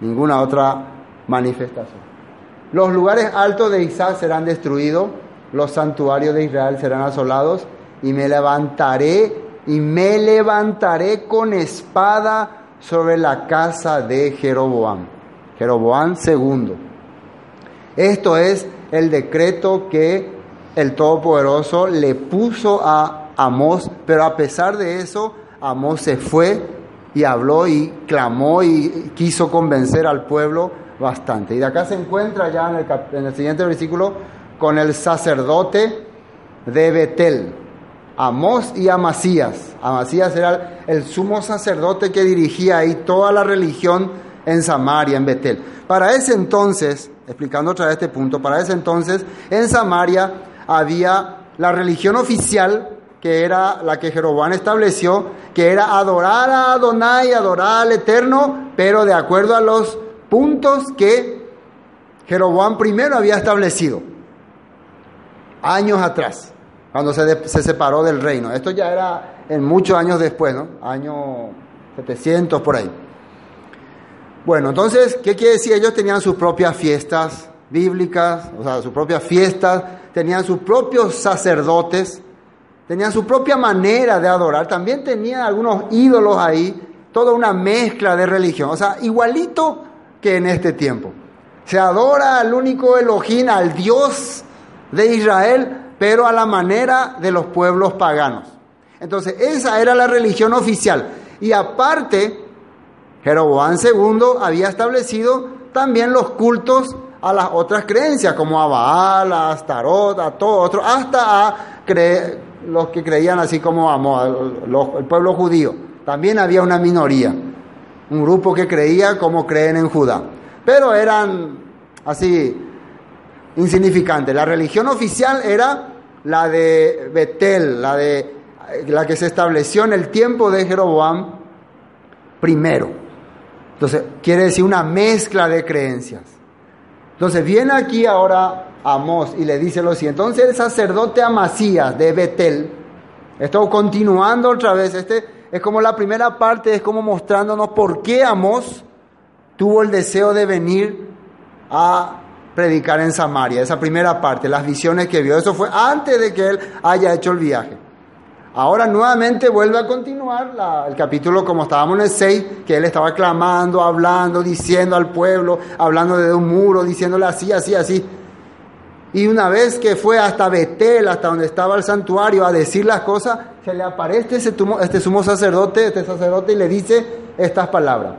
ninguna otra manifestación. Los lugares altos de Isaac serán destruidos, los santuarios de Israel serán asolados, y me levantaré, y me levantaré con espada sobre la casa de Jeroboam. Jeroboam segundo. Esto es el decreto que el Todopoderoso le puso a Amós, pero a pesar de eso, Amós se fue y habló y clamó y quiso convencer al pueblo bastante. Y de acá se encuentra ya en el, en el siguiente versículo con el sacerdote de Betel, Amós y Amasías. Amasías era el sumo sacerdote que dirigía ahí toda la religión en Samaria, en Betel. Para ese entonces, explicando otra vez este punto, para ese entonces en Samaria había la religión oficial que era la que Jeroboam estableció, que era adorar a Adonai, adorar al Eterno, pero de acuerdo a los puntos que Jeroboam primero había establecido, años atrás, cuando se, se, separó del reino. Esto ya era en muchos años después, ¿no? Año 700 por ahí. Bueno, entonces, ¿qué quiere decir? Ellos tenían sus propias fiestas bíblicas, o sea, sus propias fiestas, tenían sus propios sacerdotes, tenían su propia manera de adorar, también tenían algunos ídolos ahí, toda una mezcla de religión, o sea, igualito que en este tiempo. Se adora al único Elohim, al Dios de Israel, pero a la manera de los pueblos paganos. Entonces, esa era la religión oficial. Y aparte, Jeroboam II había establecido también los cultos a las otras creencias, como a Baal, a Astarot, a todo otro, hasta a los que creían así como a, el pueblo judío. También había una minoría, un grupo que creía como creen en Judá. Pero eran así insignificantes. La religión oficial era la de Betel, la, de, la que se estableció en el tiempo de Jeroboam primero. Entonces, quiere decir una mezcla de creencias. Entonces, viene aquí ahora Amós y le dice lo siguiente. Entonces, el sacerdote Amasías de Betel, esto continuando otra vez, este es como la primera parte, es como mostrándonos por qué Amós tuvo el deseo de venir a predicar en Samaria, esa primera parte, las visiones que vio. Eso fue antes de que él haya hecho el viaje. Ahora nuevamente vuelve a continuar el capítulo como estábamos en el 6, que él estaba clamando, hablando, diciendo al pueblo, hablando de un muro, diciéndole así, así, así. Y una vez que fue hasta Betel, hasta donde estaba el santuario, a decir las cosas, se le aparece ese este sumo sacerdote, este sacerdote, y le dice estas palabras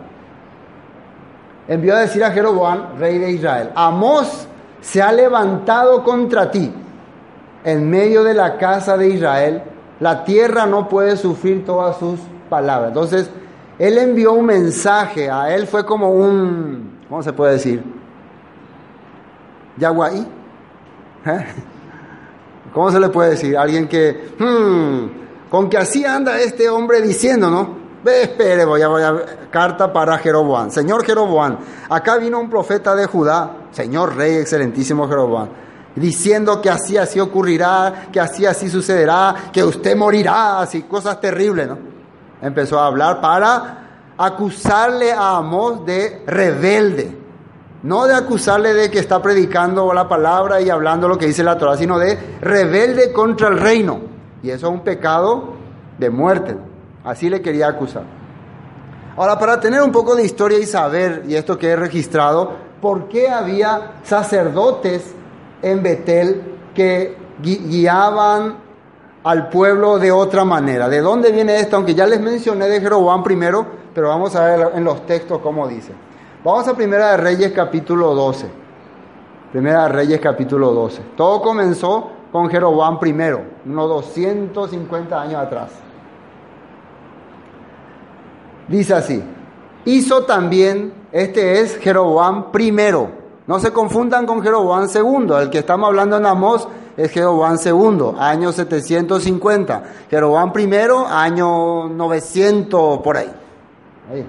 envió a decir a Jeroboam, rey de Israel, Amós se ha levantado contra ti en medio de la casa de Israel, la tierra no puede sufrir todas sus palabras. Entonces, él envió un mensaje, a él fue como un, ¿cómo se puede decir? Yaguaí. ¿Eh? ¿Cómo se le puede decir? Alguien que, hmm, con que así anda este hombre diciendo, ¿no? Ve, espere, voy a, voy a carta para Jeroboam. Señor Jeroboam, acá vino un profeta de Judá, Señor Rey, excelentísimo Jeroboam, diciendo que así así ocurrirá, que así así sucederá, que usted morirá, así cosas terribles, ¿no? Empezó a hablar para acusarle a Amós de rebelde. No de acusarle de que está predicando la palabra y hablando lo que dice la Torah, sino de rebelde contra el reino. Y eso es un pecado de muerte. Así le quería acusar. Ahora, para tener un poco de historia y saber, y esto que he registrado, por qué había sacerdotes en Betel que guiaban al pueblo de otra manera. ¿De dónde viene esto? Aunque ya les mencioné de Jeroboam primero, pero vamos a ver en los textos cómo dice. Vamos a Primera de Reyes capítulo 12. Primera de Reyes capítulo 12. Todo comenzó con Jeroboam primero, unos 250 años atrás. Dice así, hizo también, este es Jeroboam primero, no se confundan con Jeroboam segundo, el que estamos hablando en Amós es Jeroboam segundo, año 750, Jeroboam primero, año 900 por ahí. ahí.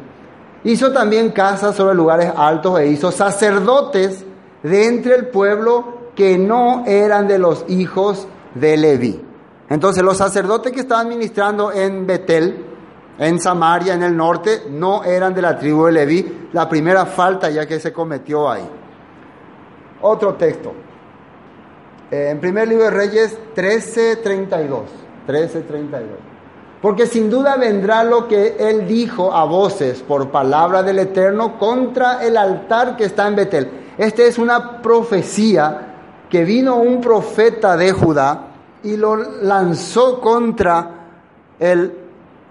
Hizo también casas sobre lugares altos e hizo sacerdotes de entre el pueblo que no eran de los hijos de Leví. Entonces los sacerdotes que estaban ministrando en Betel, en Samaria, en el norte, no eran de la tribu de Leví. La primera falta ya que se cometió ahí. Otro texto. En primer libro de Reyes 13:32. 13:32. Porque sin duda vendrá lo que él dijo a voces por palabra del Eterno contra el altar que está en Betel. Esta es una profecía que vino un profeta de Judá y lo lanzó contra el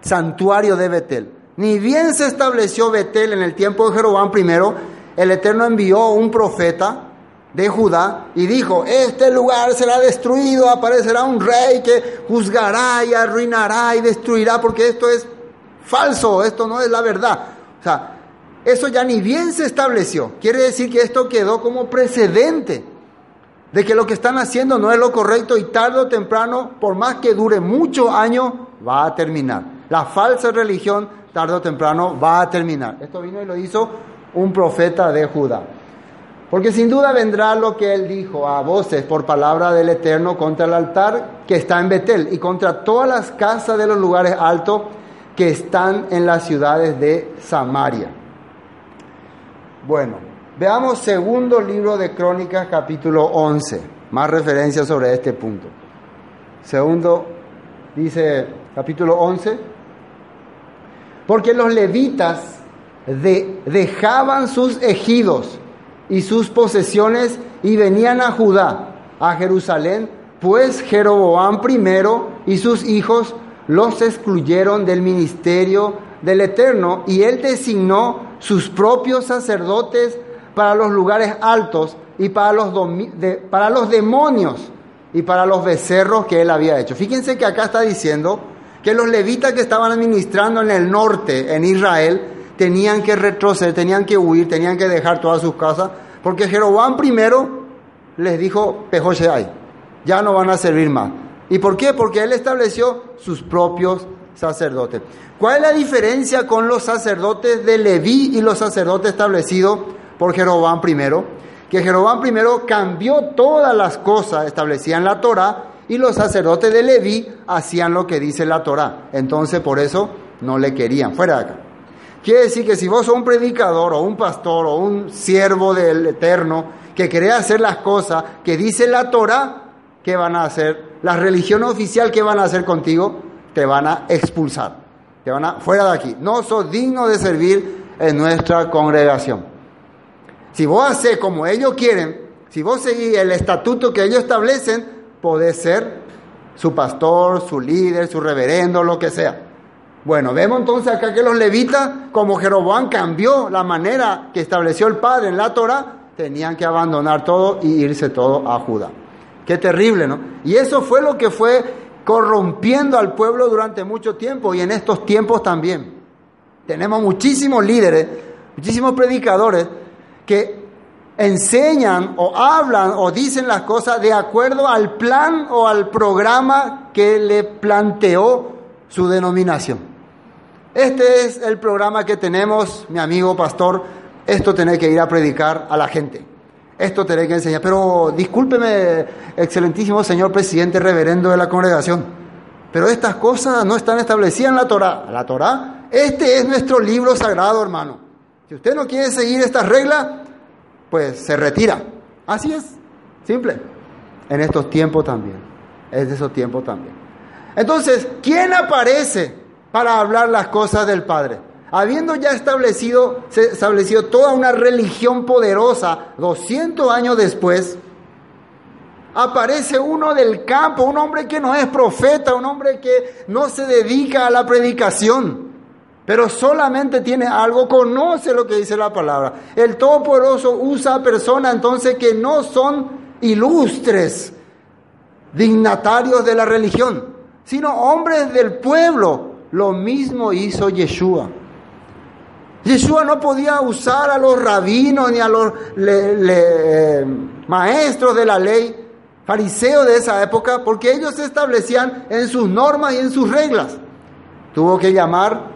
santuario de Betel. Ni bien se estableció Betel en el tiempo de Jeroboam primero, el Eterno envió un profeta de Judá y dijo, este lugar será destruido, aparecerá un rey que juzgará y arruinará y destruirá, porque esto es falso, esto no es la verdad. O sea, eso ya ni bien se estableció. Quiere decir que esto quedó como precedente de que lo que están haciendo no es lo correcto y tarde o temprano, por más que dure muchos años, va a terminar. La falsa religión, tarde o temprano, va a terminar. Esto vino y lo hizo un profeta de Judá. Porque sin duda vendrá lo que él dijo a voces por palabra del Eterno contra el altar que está en Betel y contra todas las casas de los lugares altos que están en las ciudades de Samaria. Bueno, veamos segundo libro de Crónicas capítulo 11, más referencias sobre este punto. Segundo, dice capítulo 11, porque los levitas de, dejaban sus ejidos y sus posesiones y venían a Judá, a Jerusalén, pues Jeroboam primero y sus hijos los excluyeron del ministerio del Eterno y él designó sus propios sacerdotes para los lugares altos y para los, para los demonios y para los becerros que él había hecho. Fíjense que acá está diciendo que los levitas que estaban administrando en el norte, en Israel, tenían que retroceder, tenían que huir, tenían que dejar todas sus casas, porque Jeroboam primero les dijo, hay, ya no van a servir más. ¿Y por qué? Porque él estableció sus propios sacerdotes. ¿Cuál es la diferencia con los sacerdotes de Leví y los sacerdotes establecidos por Jeroboam primero? Que Jeroboam primero cambió todas las cosas establecidas en la Torah y los sacerdotes de Leví hacían lo que dice la Torah. Entonces por eso no le querían. Fuera de acá. Quiere decir que si vos sos un predicador o un pastor o un siervo del Eterno que quiere hacer las cosas que dice la Torah, ¿qué van a hacer? La religión oficial, ¿qué van a hacer contigo? Te van a expulsar. Te van a, fuera de aquí. No sos digno de servir en nuestra congregación. Si vos haces como ellos quieren, si vos seguís el estatuto que ellos establecen, podés ser su pastor, su líder, su reverendo, lo que sea. Bueno, vemos entonces acá que los levitas, como Jeroboam cambió la manera que estableció el Padre en la Torah, tenían que abandonar todo y irse todo a Judá. Qué terrible, ¿no? Y eso fue lo que fue corrompiendo al pueblo durante mucho tiempo y en estos tiempos también. Tenemos muchísimos líderes, muchísimos predicadores que enseñan o hablan o dicen las cosas de acuerdo al plan o al programa que le planteó su denominación. Este es el programa que tenemos, mi amigo pastor, esto tener que ir a predicar a la gente. Esto tener que enseñar. Pero discúlpeme, excelentísimo señor presidente reverendo de la congregación, pero estas cosas no están establecidas en la Torah. La Torah, este es nuestro libro sagrado, hermano. Si usted no quiere seguir estas reglas, pues se retira. Así es, simple. En estos tiempos también. Es de esos tiempos también. Entonces, ¿quién aparece para hablar las cosas del Padre. Habiendo ya establecido, toda una religión poderosa, 200 años después, aparece uno del campo, un hombre que no es profeta, un hombre que no se dedica a la predicación, pero solamente tiene algo, conoce lo que dice la palabra. El Todopoderoso usa a personas entonces que no son ilustres, dignatarios de la religión, sino hombres del pueblo. Lo mismo hizo Yeshua. Yeshua no podía usar a los rabinos ni a los eh, maestros de la ley, fariseos de esa época, porque ellos se establecían en sus normas y en sus reglas. Tuvo que llamar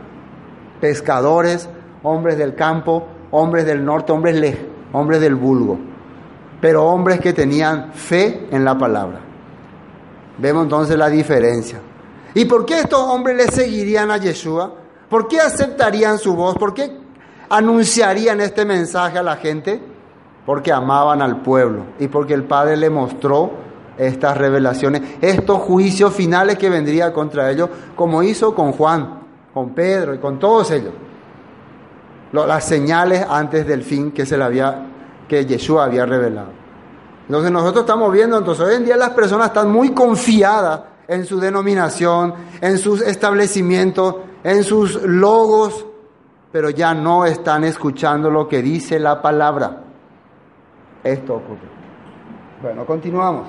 pescadores, hombres del campo, hombres del norte, hombres, hombres del vulgo, pero hombres que tenían fe en la palabra. Vemos entonces la diferencia. ¿Y por qué estos hombres le seguirían a Yeshua? ¿Por qué aceptarían su voz? ¿Por qué anunciarían este mensaje a la gente? Porque amaban al pueblo y porque el Padre le mostró estas revelaciones, estos juicios finales que vendría contra ellos, como hizo con Juan, con Pedro y con todos ellos. Las señales antes del fin que se le había, que Yeshua había revelado. Entonces nosotros estamos viendo, entonces hoy en día las personas están muy confiadas en su denominación, en sus establecimientos, en sus logos, pero ya no están escuchando lo que dice la palabra. Esto ocurre. Bueno, continuamos.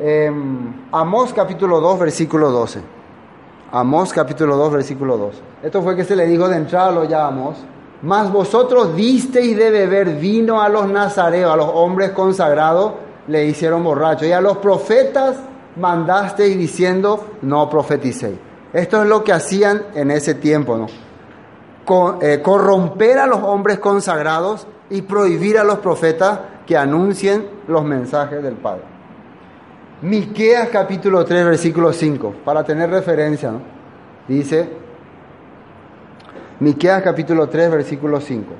Eh, Amós capítulo 2, versículo 12. Amós capítulo 2, versículo 12. Esto fue que se le dijo de entrada, lo ya. Mas vosotros disteis de beber vino a los nazareos, a los hombres consagrados, le hicieron borrachos. Y a los profetas mandasteis diciendo, no profeticéis. Esto es lo que hacían en ese tiempo, ¿no? Eh, corromper a los hombres consagrados y prohibir a los profetas que anuncien los mensajes del Padre. Miqueas capítulo 3, versículo 5, para tener referencia. Dice, Miqueas capítulo 3, versículo 5.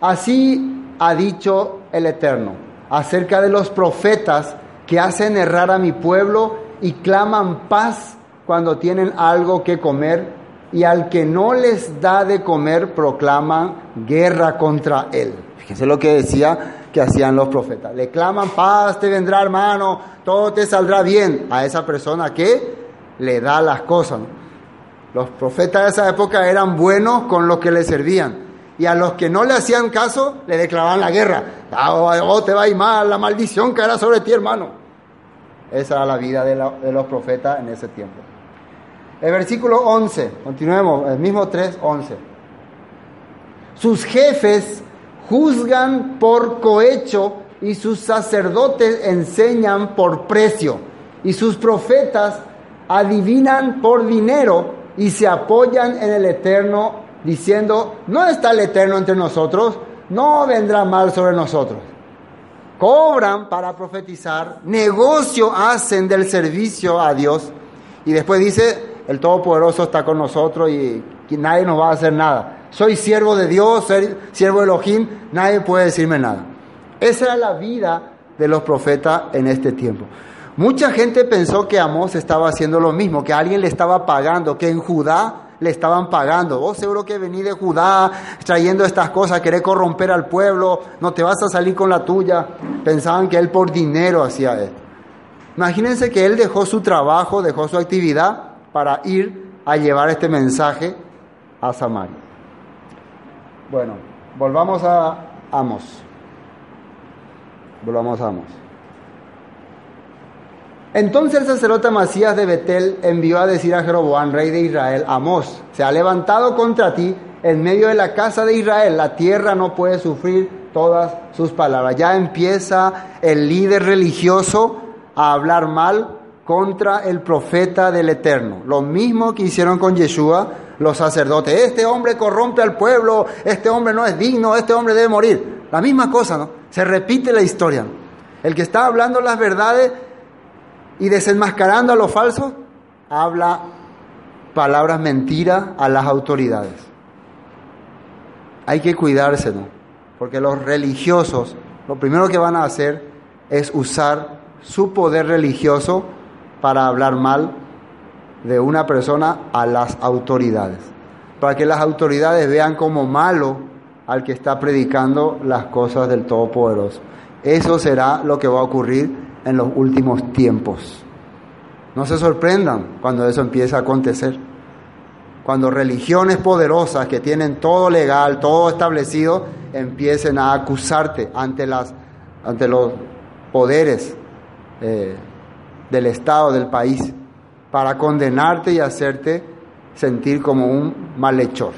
Así ha dicho el Eterno acerca de los profetas que hacen errar a mi pueblo y claman paz cuando tienen algo que comer y al que no les da de comer proclaman guerra contra él. Fíjense lo que decía que hacían los profetas. Le claman paz, te vendrá hermano, todo te saldrá bien a esa persona que le da las cosas. Los profetas de esa época eran buenos con los que le servían. Y a los que no le hacían caso, le declaraban la guerra. Ah, oh, te va a ir mal, la maldición caerá sobre ti, hermano. Esa era la vida de, de los profetas en ese tiempo. El versículo 11, continuemos, el mismo 3, 11. Sus jefes juzgan por cohecho y sus sacerdotes enseñan por precio. Y sus profetas adivinan por dinero y se apoyan en el Eterno diciendo, no está el Eterno entre nosotros, no vendrá mal sobre nosotros. Cobran para profetizar, negocio hacen del servicio a Dios. Y después dice, el Todopoderoso está con nosotros y, nadie nos va a hacer nada. Soy siervo de Dios, soy siervo de Elohim, nadie puede decirme nada. Esa era la vida de los profetas en este tiempo. Mucha gente pensó que Amós estaba haciendo lo mismo, que alguien le estaba pagando, que en Judá le estaban pagando. Vos seguro que venís de Judá trayendo estas cosas, querés corromper al pueblo, no te vas a salir con la tuya. Pensaban que él por dinero hacía esto. Imagínense que él dejó su trabajo, dejó su actividad para ir a llevar este mensaje a Samaria. Bueno, volvamos a Amos. Volvamos a Amos. Entonces el sacerdote Masías de Betel envió a decir a Jeroboam, rey de Israel, Amos, se ha levantado contra ti en medio de la casa de Israel, la tierra no puede sufrir todas sus palabras. Ya empieza el líder religioso a hablar mal contra el profeta del Eterno. Lo mismo que hicieron con Yeshua los sacerdotes. Este hombre corrompe al pueblo, este hombre no es digno, este hombre debe morir. La misma cosa, ¿no? Se repite la historia. El que está hablando las verdades y desenmascarando a los falsos, habla palabras mentiras a las autoridades. Hay que cuidarse, ¿no? Porque los religiosos, lo primero que van a hacer es usar su poder religioso para hablar mal de una persona a las autoridades, para que las autoridades vean como malo al que está predicando las cosas del Todopoderoso. Eso será lo que va a ocurrir en los últimos tiempos. No se sorprendan cuando eso empiece a acontecer. Cuando religiones poderosas que tienen todo legal, todo establecido, empiecen a acusarte ante, las, ante los poderes eh, del Estado, del país, para condenarte y hacerte sentir como un malhechor.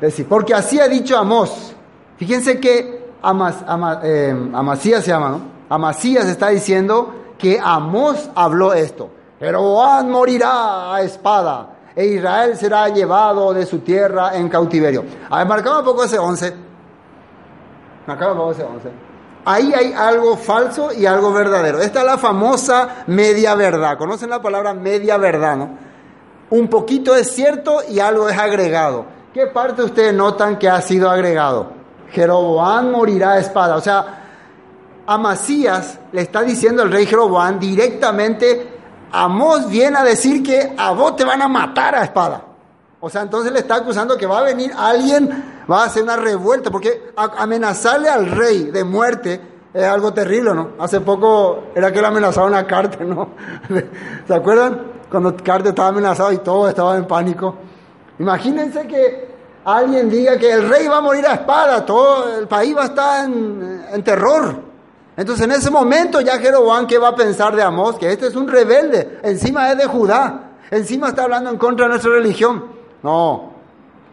Decir, porque así ha dicho Amós. Fíjense que Amas, eh, Amasías se llama, ¿no? Amasías está diciendo que Amós habló esto. Jeroboam morirá a espada e Israel será llevado de su tierra en cautiverio. A ver, marcamos un poco ese 11. Marcamos un poco ese 11. Ahí hay algo falso y algo verdadero. Esta es la famosa media verdad. ¿Conocen la palabra media verdad, no? Un poquito es cierto y algo es agregado. ¿Qué parte ustedes notan que ha sido agregado? Jeroboam morirá a espada. O sea, Amasías le está diciendo el rey Jeroboam directamente, Amós viene a decir que a vos te van a matar a espada. O sea, entonces le está acusando que va a venir alguien, va a hacer una revuelta, porque amenazarle al rey de muerte es algo terrible, ¿no? Hace poco era que le amenazaron a Carter, ¿no? ¿Se acuerdan? Cuando Carter estaba amenazado y todo estaba en pánico. Imagínense que alguien diga que el rey va a morir a espada, todo el país va a estar en, terror. Entonces en ese momento ya Jeroboam, ¿qué va a pensar de Amós? Que este es un rebelde, encima es de Judá, encima está hablando en contra de nuestra religión. No,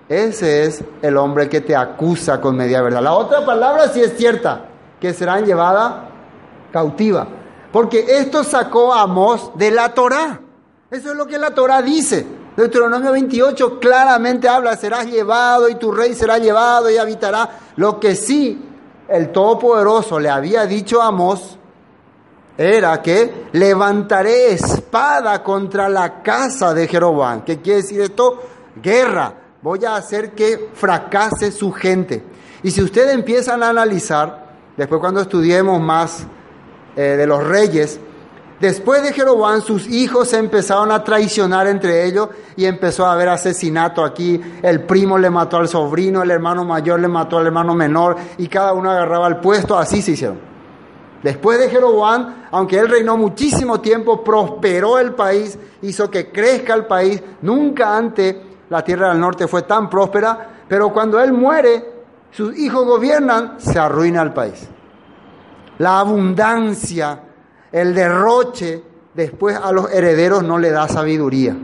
ese es el hombre que te acusa con media verdad. La otra palabra sí es cierta, que serán llevada cautiva. Porque esto sacó a Amós de la Torá. Eso es lo que la Torá dice. Deuteronomio 28 claramente habla, serás llevado y tu rey será llevado y habitará. Lo que sí el Todopoderoso le había dicho a Amós era que levantaré espada contra la casa de Jeroboam. ¿Qué quiere decir esto? guerra, voy a hacer que fracase su gente. Y si ustedes empiezan a analizar, después cuando estudiemos más eh, de los reyes, después de Jeroboam sus hijos se empezaron a traicionar entre ellos y empezó a haber asesinato aquí. El primo le mató al sobrino, el hermano mayor le mató al hermano menor y cada uno agarraba el puesto, así se hicieron. Después de Jeroboam, aunque él reinó muchísimo tiempo, prosperó el país, hizo que crezca el país, nunca antes la tierra del norte fue tan próspera, pero cuando él muere, sus hijos gobiernan, se arruina el país. La abundancia, el derroche, después a los herederos no le da sabiduría.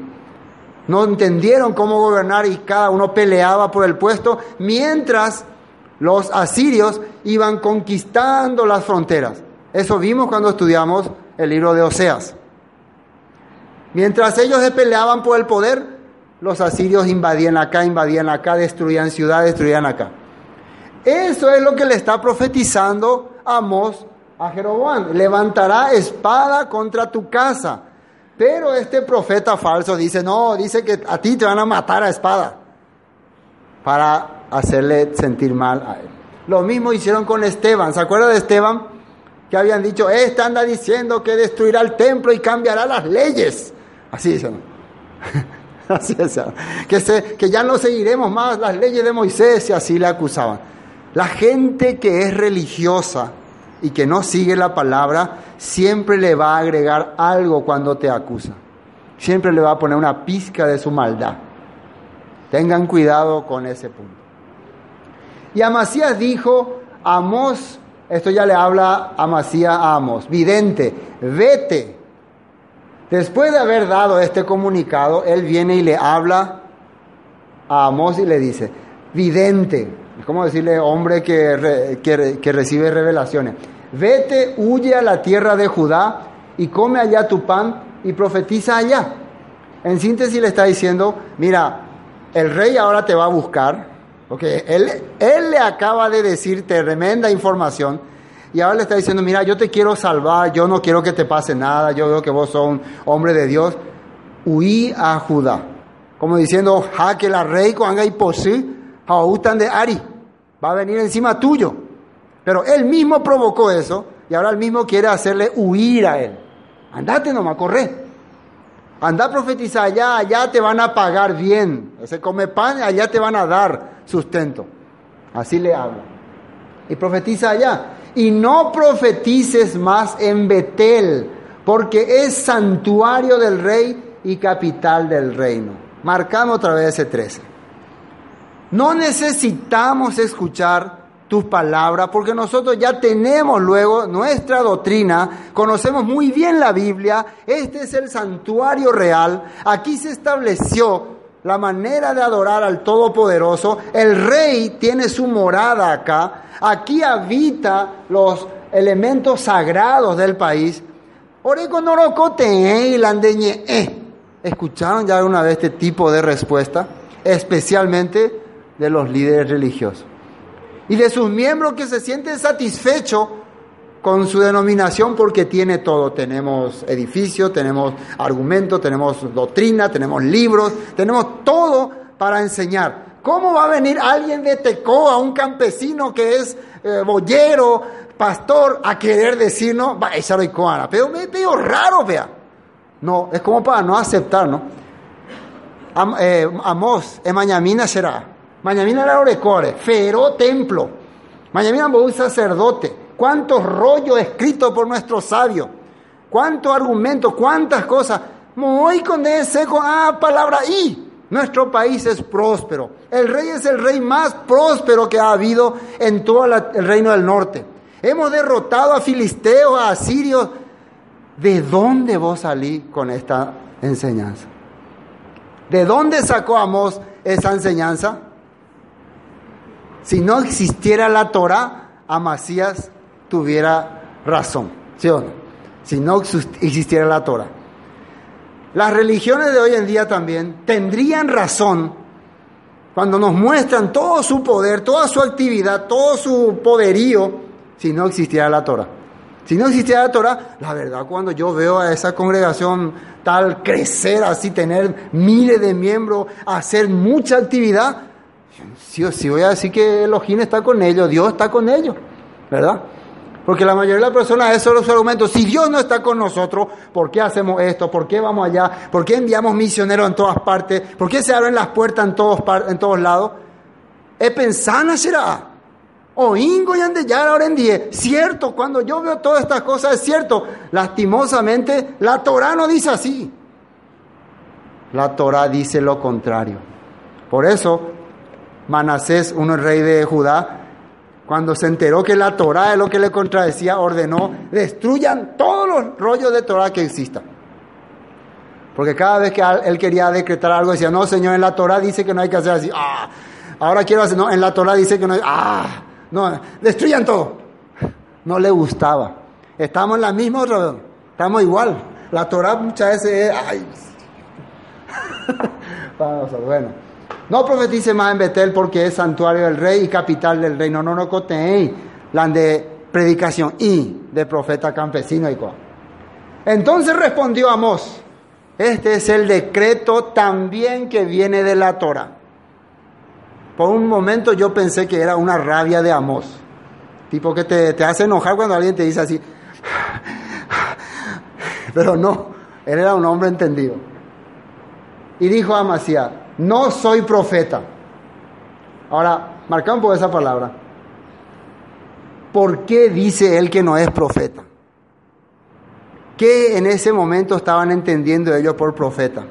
No entendieron cómo gobernar y cada uno peleaba por el puesto, mientras los asirios iban conquistando las fronteras. Eso vimos cuando estudiamos el libro de Oseas. Mientras ellos se peleaban por el poder, los asirios invadían acá, invadían acá, destruían ciudades, destruían acá. Eso es lo que le está profetizando Amós a Jeroboam. Levantará espada contra tu casa. Pero este profeta falso dice, no, dice que a ti te van a matar a espada para hacerle sentir mal a él. Lo mismo hicieron con Esteban. ¿Se acuerda de Esteban? Que habían dicho, este anda diciendo que destruirá el templo y cambiará las leyes. Así dicen. Así es, que, que ya no seguiremos más las leyes de Moisés y así le acusaban. La gente que es religiosa y que no sigue la palabra, siempre le va a agregar algo cuando te acusa. Siempre le va a poner una pizca de su maldad. Tengan cuidado con ese punto. Y Amasías dijo, Amos, esto ya le habla Amasías a Amos, vidente, vete Después de haber dado este comunicado, él viene y le habla a Amós y le dice, vidente, es como decirle hombre que, que, recibe revelaciones, vete, huye a la tierra de Judá y come allá tu pan y profetiza allá. En síntesis le está diciendo, mira, el rey ahora te va a buscar, porque él, él le acaba de decir tremenda información, y ahora le está diciendo, mira, yo te quiero salvar, yo no quiero que te pase nada, yo veo que vos sos un hombre de Dios. Huí a Judá. Como diciendo, jaque la rey con y posí, de Ari. Va a venir encima tuyo. Pero él mismo provocó eso y ahora él mismo quiere hacerle huir a él. Andate nomás, corre. anda a profetizar allá, allá te van a pagar bien. Se come pan, allá te van a dar sustento. Así le habla. Y profetiza allá. Y no profetices más en Betel, porque es santuario del rey y capital del reino. Marcamos otra vez ese 13. No necesitamos escuchar tus palabras, porque nosotros ya tenemos luego nuestra doctrina, conocemos muy bien la Biblia, este es el santuario real, aquí se estableció la manera de adorar al Todopoderoso, el rey tiene su morada acá, aquí habita los elementos sagrados del país. Eh. ¿Escucharon ya alguna vez este tipo de respuesta? Especialmente de los líderes religiosos y de sus miembros que se sienten satisfechos con su denominación porque tiene todo. Tenemos edificio, tenemos argumentos, tenemos doctrina, tenemos libros, tenemos todo para enseñar. ¿Cómo va a venir alguien de Tecoa, un campesino que es eh, boyero, pastor, a querer decirnos, va, esa coana? Pero me veo raro, vea. No, es como para no aceptar, ¿no? Am, eh, amos, será. Mañana era orecore, fero templo. Mañana un sacerdote. Cuántos rollos escritos por nuestros sabios. Cuántos argumentos, cuántas cosas. Muy con ese, con ah, palabra y. Nuestro país es próspero. El rey es el rey más próspero que ha habido en todo el reino del norte. Hemos derrotado a filisteos, a asirios. ¿De dónde vos salí con esta enseñanza? ¿De dónde sacó Amós esa enseñanza? Si no existiera la Torah, Amasías tuviera razón, ¿sí o no? Si no existiera la Torah. Las religiones de hoy en día también tendrían razón cuando nos muestran todo su poder, toda su actividad, todo su poderío, si no existiera la Torah. Si no existiera la Torah, la verdad cuando yo veo a esa congregación tal crecer así, tener miles de miembros, hacer mucha actividad, Sí, sí voy a decir que Elohim está con ellos, Dios está con ellos, ¿verdad? Porque la mayoría de las personas, esos son los argumentos. Si Dios no está con nosotros, ¿por qué hacemos esto? ¿Por qué vamos allá? ¿Por qué enviamos misioneros en todas partes? ¿Por qué se abren las puertas en todos, en todos lados? Es pensana será. O ingo y andellar ahora en día. Cierto, cuando yo veo todas estas cosas, es cierto. Lastimosamente, la Torah no dice así. La Torah dice lo contrario. Por eso, Manasés, un rey de Judá, cuando se enteró que la Torah es lo que le contradecía, ordenó, destruyan todos los rollos de Torah que existan. Porque cada vez que él quería decretar algo, decía, no, Señor, en la Torah dice que no hay que hacer así. Ah, ahora quiero hacer, no, en la Torah dice que no hay, ah, no, destruyan todo. No le gustaba. Estamos en la misma, estamos igual. La Torah muchas veces es, ay. bueno. No profetice más en Betel porque es santuario del rey y capital del reino. No, no, coteí la de predicación y de profeta campesino y. Entonces respondió Amós, este es el decreto también que viene de la Torah. Por un momento yo pensé que era una rabia de Amós, tipo que te, te hace enojar cuando alguien te dice así. Pero no, él era un hombre entendido. Y dijo a no soy profeta. Ahora, marcamos esa palabra. ¿Por qué dice él que no es profeta? ¿Qué en ese momento estaban entendiendo ellos por profeta?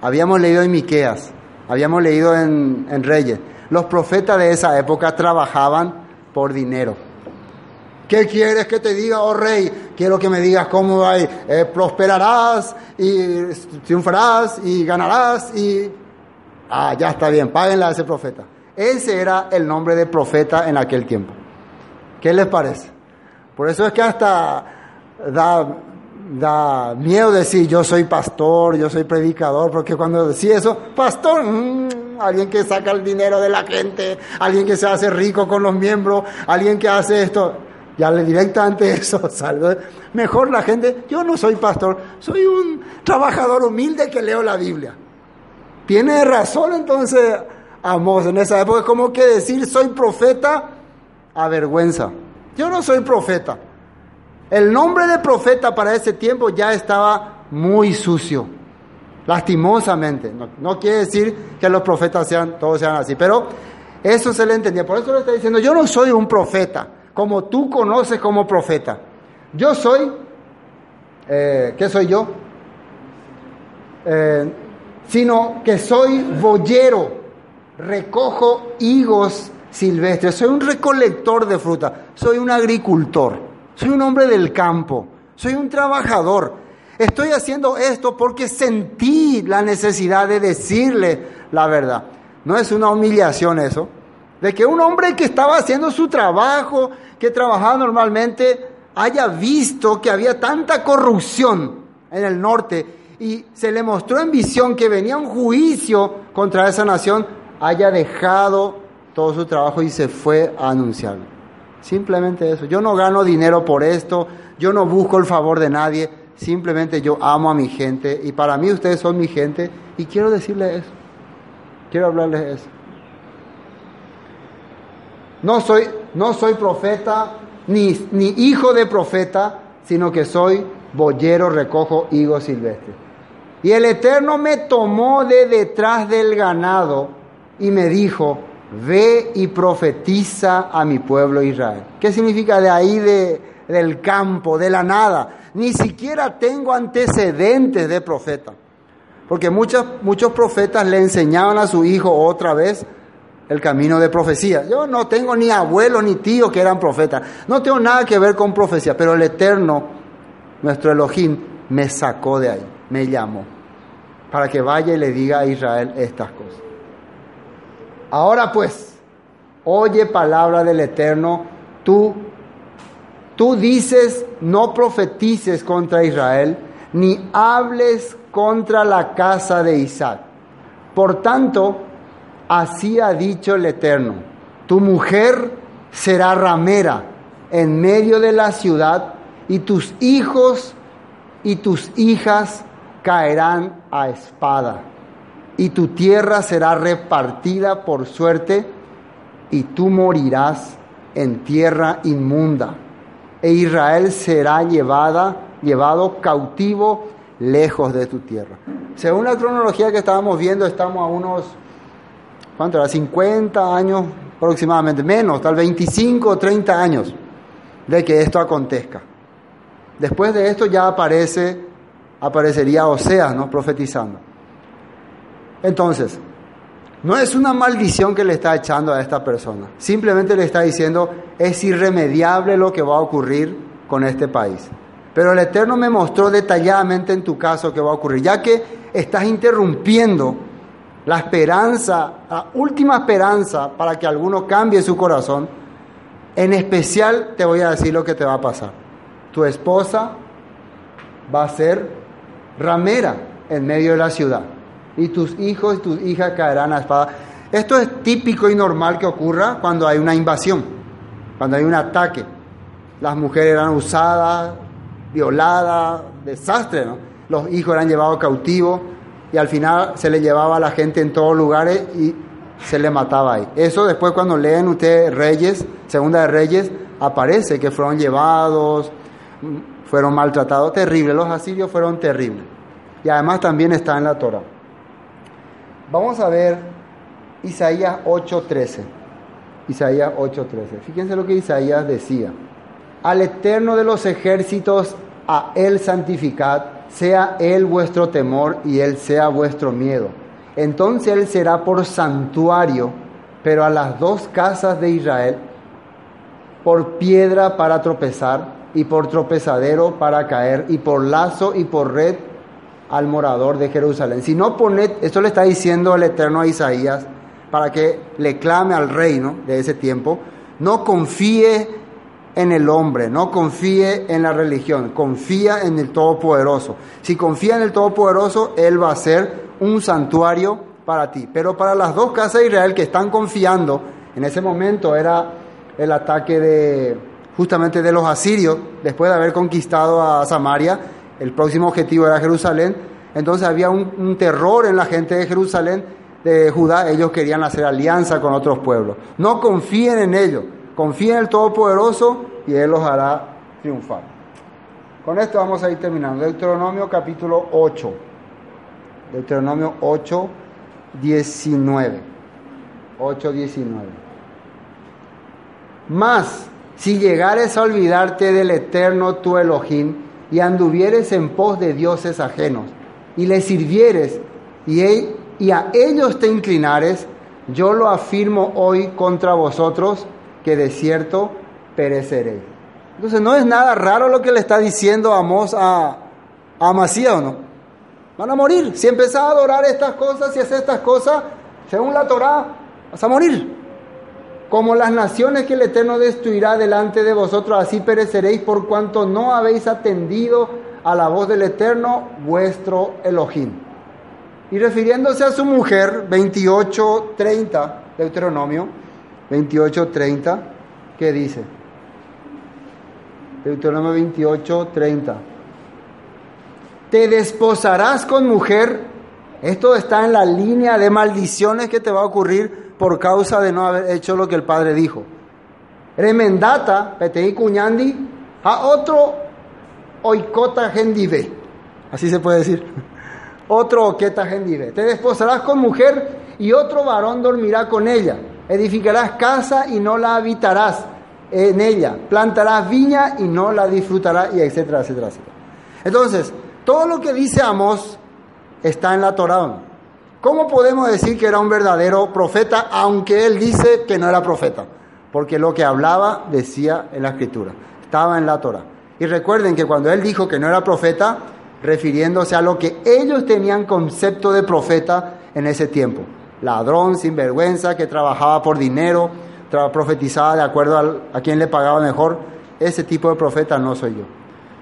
Habíamos leído en Miqueas, habíamos leído en, Reyes. Los profetas de esa época trabajaban por dinero. ¿Qué quieres que te diga, oh rey? Quiero que me digas cómo eh, prosperarás y triunfarás y ganarás y Ah, ya está bien, páguenle a ese profeta. Ese era el nombre de profeta en aquel tiempo. ¿Qué les parece? Por eso es que hasta da, da miedo decir yo soy pastor, yo soy predicador, porque cuando decís eso, pastor, mm, alguien que saca el dinero de la gente, alguien que se hace rico con los miembros, alguien que hace esto, ya le directamente eso salve. Mejor la gente, yo no soy pastor, soy un trabajador humilde que leo la Biblia. Tiene razón entonces Amos en esa época, como que decir soy profeta avergüenza. Yo no soy profeta. El nombre de profeta para ese tiempo ya estaba muy sucio. lastimosamente. No, no quiere decir que los profetas sean, todos sean así, pero eso se le entendía. Por eso le está diciendo, yo no soy un profeta, como tú conoces como profeta. Yo soy, eh, ¿qué soy yo? Eh, sino que soy boyero, recojo higos silvestres, soy un recolector de fruta, soy un agricultor, soy un hombre del campo, soy un trabajador. Estoy haciendo esto porque sentí la necesidad de decirle la verdad. No es una humillación eso, de que un hombre que estaba haciendo su trabajo, que trabajaba normalmente, haya visto que había tanta corrupción en el norte y se le mostró en visión que venía un juicio contra esa nación, haya dejado todo su trabajo y se fue a anunciarlo. Simplemente eso. Yo no gano dinero por esto, yo no busco el favor de nadie, simplemente yo amo a mi gente y para mí ustedes son mi gente y quiero decirles eso. Quiero hablarles eso. No soy, no soy profeta ni, ni hijo de profeta, sino que soy boyero, recojo higos silvestres. Y el Eterno me tomó de detrás del ganado y me dijo, ve y profetiza a mi pueblo Israel. ¿Qué significa de ahí de, del campo, de la nada? Ni siquiera tengo antecedentes de profeta. Porque muchos, muchos profetas le enseñaban a su hijo otra vez el camino de profecía. Yo no tengo ni abuelo ni tío que eran profetas. No tengo nada que ver con profecía, pero el Eterno, nuestro Elohim, me sacó de ahí, me llamó, para que vaya y le diga a Israel estas cosas. Ahora pues, oye palabra del Eterno, tú, tú dices, no profetices contra Israel, ni hables contra la casa de Isaac. Por tanto, así ha dicho el Eterno, tu mujer será ramera en medio de la ciudad y tus hijos y tus hijas caerán a espada y tu tierra será repartida por suerte y tú morirás en tierra inmunda e Israel será llevada llevado cautivo lejos de tu tierra. Según la cronología que estábamos viendo, estamos a unos, ¿cuánto era? 50 años aproximadamente, menos, tal 25 o 30 años de que esto acontezca. Después de esto ya aparece, aparecería Oseas, ¿no? Profetizando. Entonces, no es una maldición que le está echando a esta persona. Simplemente le está diciendo, es irremediable lo que va a ocurrir con este país. Pero el Eterno me mostró detalladamente en tu caso qué va a ocurrir, ya que estás interrumpiendo la esperanza, la última esperanza para que alguno cambie su corazón. En especial te voy a decir lo que te va a pasar. Tu esposa va a ser ramera en medio de la ciudad y tus hijos y tus hijas caerán a espada. Esto es típico y normal que ocurra cuando hay una invasión, cuando hay un ataque. Las mujeres eran usadas, violada, desastre, ¿no? Los hijos eran llevados cautivos y al final se le llevaba a la gente en todos lugares y se le mataba ahí. Eso después cuando leen ustedes Reyes, Segunda de Reyes, aparece que fueron llevados, fueron maltratados, terrible, los asirios fueron terribles. Y además también está en la Torah. Vamos a ver Isaías 8:13. Isaías 8:13. Fíjense lo que Isaías decía. Al Eterno de los ejércitos, a Él santificad, sea Él vuestro temor y Él sea vuestro miedo. Entonces Él será por santuario, pero a las dos casas de Israel, por piedra para tropezar y por tropezadero para caer, y por lazo y por red al morador de Jerusalén. Si no poned, esto le está diciendo el Eterno a Isaías, para que le clame al reino de ese tiempo, no confíe en el hombre, no confíe en la religión, confía en el Todopoderoso. Si confía en el Todopoderoso, Él va a ser un santuario para ti. Pero para las dos casas de Israel que están confiando, en ese momento era el ataque de justamente de los asirios, después de haber conquistado a Samaria, el próximo objetivo era Jerusalén, entonces había un, terror en la gente de Jerusalén, de Judá, ellos querían hacer alianza con otros pueblos. No confíen en ellos, confíen en el Todopoderoso y Él los hará triunfar. Con esto vamos a ir terminando. Deuteronomio capítulo 8. Deuteronomio 8, 19. 8, 19. Más, si llegares a olvidarte del eterno tu Elohim y anduvieres en pos de dioses ajenos y les sirvieres y, a ellos te inclinares, yo lo afirmo hoy contra vosotros que de cierto pereceréis. Entonces no es nada raro lo que le está diciendo Amós a, a Amasía, ¿o no? Van a morir. Si empezás a adorar estas cosas y hacer estas cosas, según la Torá, vas a morir. Como las naciones que el Eterno destruirá delante de vosotros, así pereceréis por cuanto no habéis atendido a la voz del Eterno, vuestro Elohim. Y refiriéndose a su mujer, 28.30, Deuteronomio, 28.30, ¿qué dice? Deuteronomio 28.30. Te desposarás con mujer. Esto está en la línea de maldiciones que te va a ocurrir por causa de no haber hecho lo que el Padre dijo. Remendata, petei cuñandi, a otro oikota gendive. Así se puede decir. Otro oqueta gendive. Te desposarás con mujer y otro varón dormirá con ella. Edificarás casa y no la habitarás en ella. Plantarás viña y no la disfrutarás, y etcétera, etcétera, etcétera. Entonces, todo lo que dice Amós está en la Torá. ¿Cómo podemos decir que era un verdadero profeta, aunque él dice que no era profeta? Porque lo que hablaba decía en la escritura, estaba en la Torah. Y recuerden que cuando él dijo que no era profeta, refiriéndose a lo que ellos tenían concepto de profeta en ese tiempo. Ladrón, sinvergüenza, que trabajaba por dinero, profetizaba de acuerdo a quien le pagaba mejor. Ese tipo de profeta no soy yo.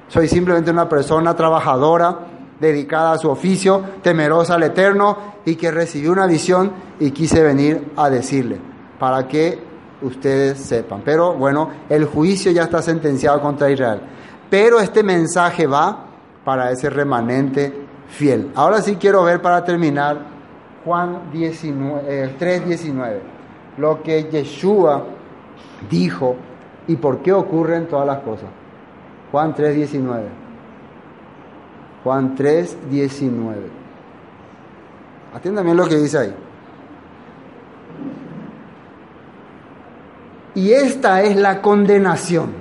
Soy simplemente una persona trabajadora, dedicada a su oficio, temerosa al Eterno y que recibió una visión y quise venir a decirle para que ustedes sepan. Pero bueno, el juicio ya está sentenciado contra Israel. Pero este mensaje va para ese remanente fiel. Ahora sí quiero ver para terminar Juan 19, 3:19, lo que Yeshua dijo y por qué ocurren todas las cosas. Juan 3:19. Juan 3:19. Atiendan bien lo que dice ahí. Y esta es la condenación.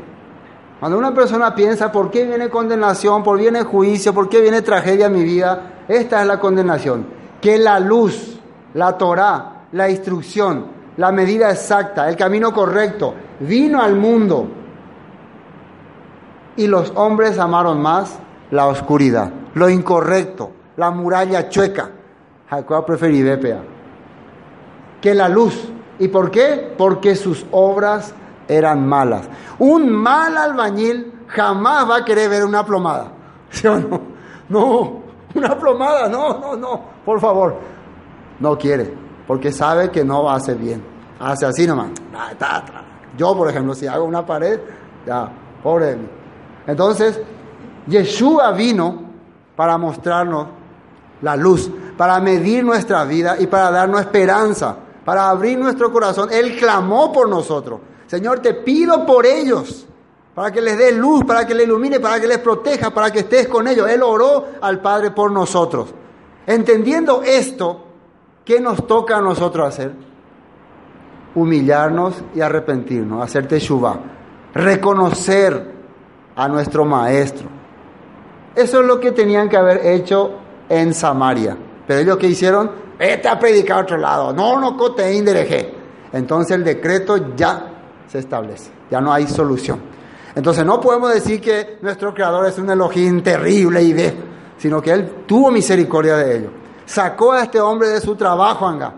Cuando una persona piensa, ¿por qué viene condenación? ¿Por qué viene juicio? ¿Por qué viene tragedia en mi vida? Esta es la condenación. Que la luz, la Torah, la instrucción, la medida exacta, el camino correcto, vino al mundo. Y los hombres amaron más la oscuridad, lo incorrecto, la muralla chueca. Jacob preferible que la luz. ¿Y por qué? Porque sus obras eran malas. Un mal albañil jamás va a querer ver una plomada. ¿Sí o no? No, una plomada, no, no, no, por favor. No quiere, porque sabe que no hacer bien. Hace así nomás. Yo, por ejemplo, si hago una pared, ya, pobre de mí. Entonces, Yeshua vino para mostrarnos la luz, para medir nuestra vida y para darnos esperanza, para abrir nuestro corazón. Él clamó por nosotros. Señor, te pido por ellos, para que les dé luz, para que les ilumine, para que les proteja, para que estés con ellos. Él oró al Padre por nosotros. Entendiendo esto, ¿qué nos toca a nosotros hacer? Humillarnos y arrepentirnos, hacer teshuva, reconocer a nuestro Maestro. Eso es lo que tenían que haber hecho en Samaria. Pero ellos que hicieron, vete a predicar a otro lado, no, no cote Entonces el decreto ya se establece. Ya no hay solución. Entonces no podemos decir que nuestro creador es un Elohim terrible y de, sino que él tuvo misericordia de ellos. Sacó a este hombre de su trabajo, anga,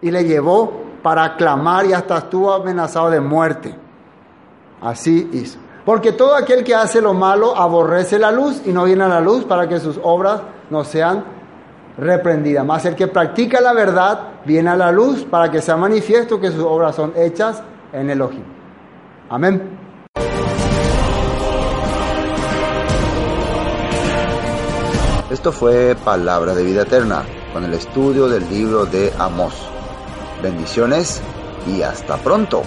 y le llevó para aclamar y hasta estuvo amenazado de muerte. Así hizo. Porque todo aquel que hace lo malo aborrece la luz y no viene a la luz para que sus obras no sean reprendidas. Más el que practica la verdad viene a la luz para que sea manifiesto que sus obras son hechas en Elohim. Amén. Esto fue Palabra de Vida Eterna con el estudio del libro de Amós. Bendiciones y hasta pronto.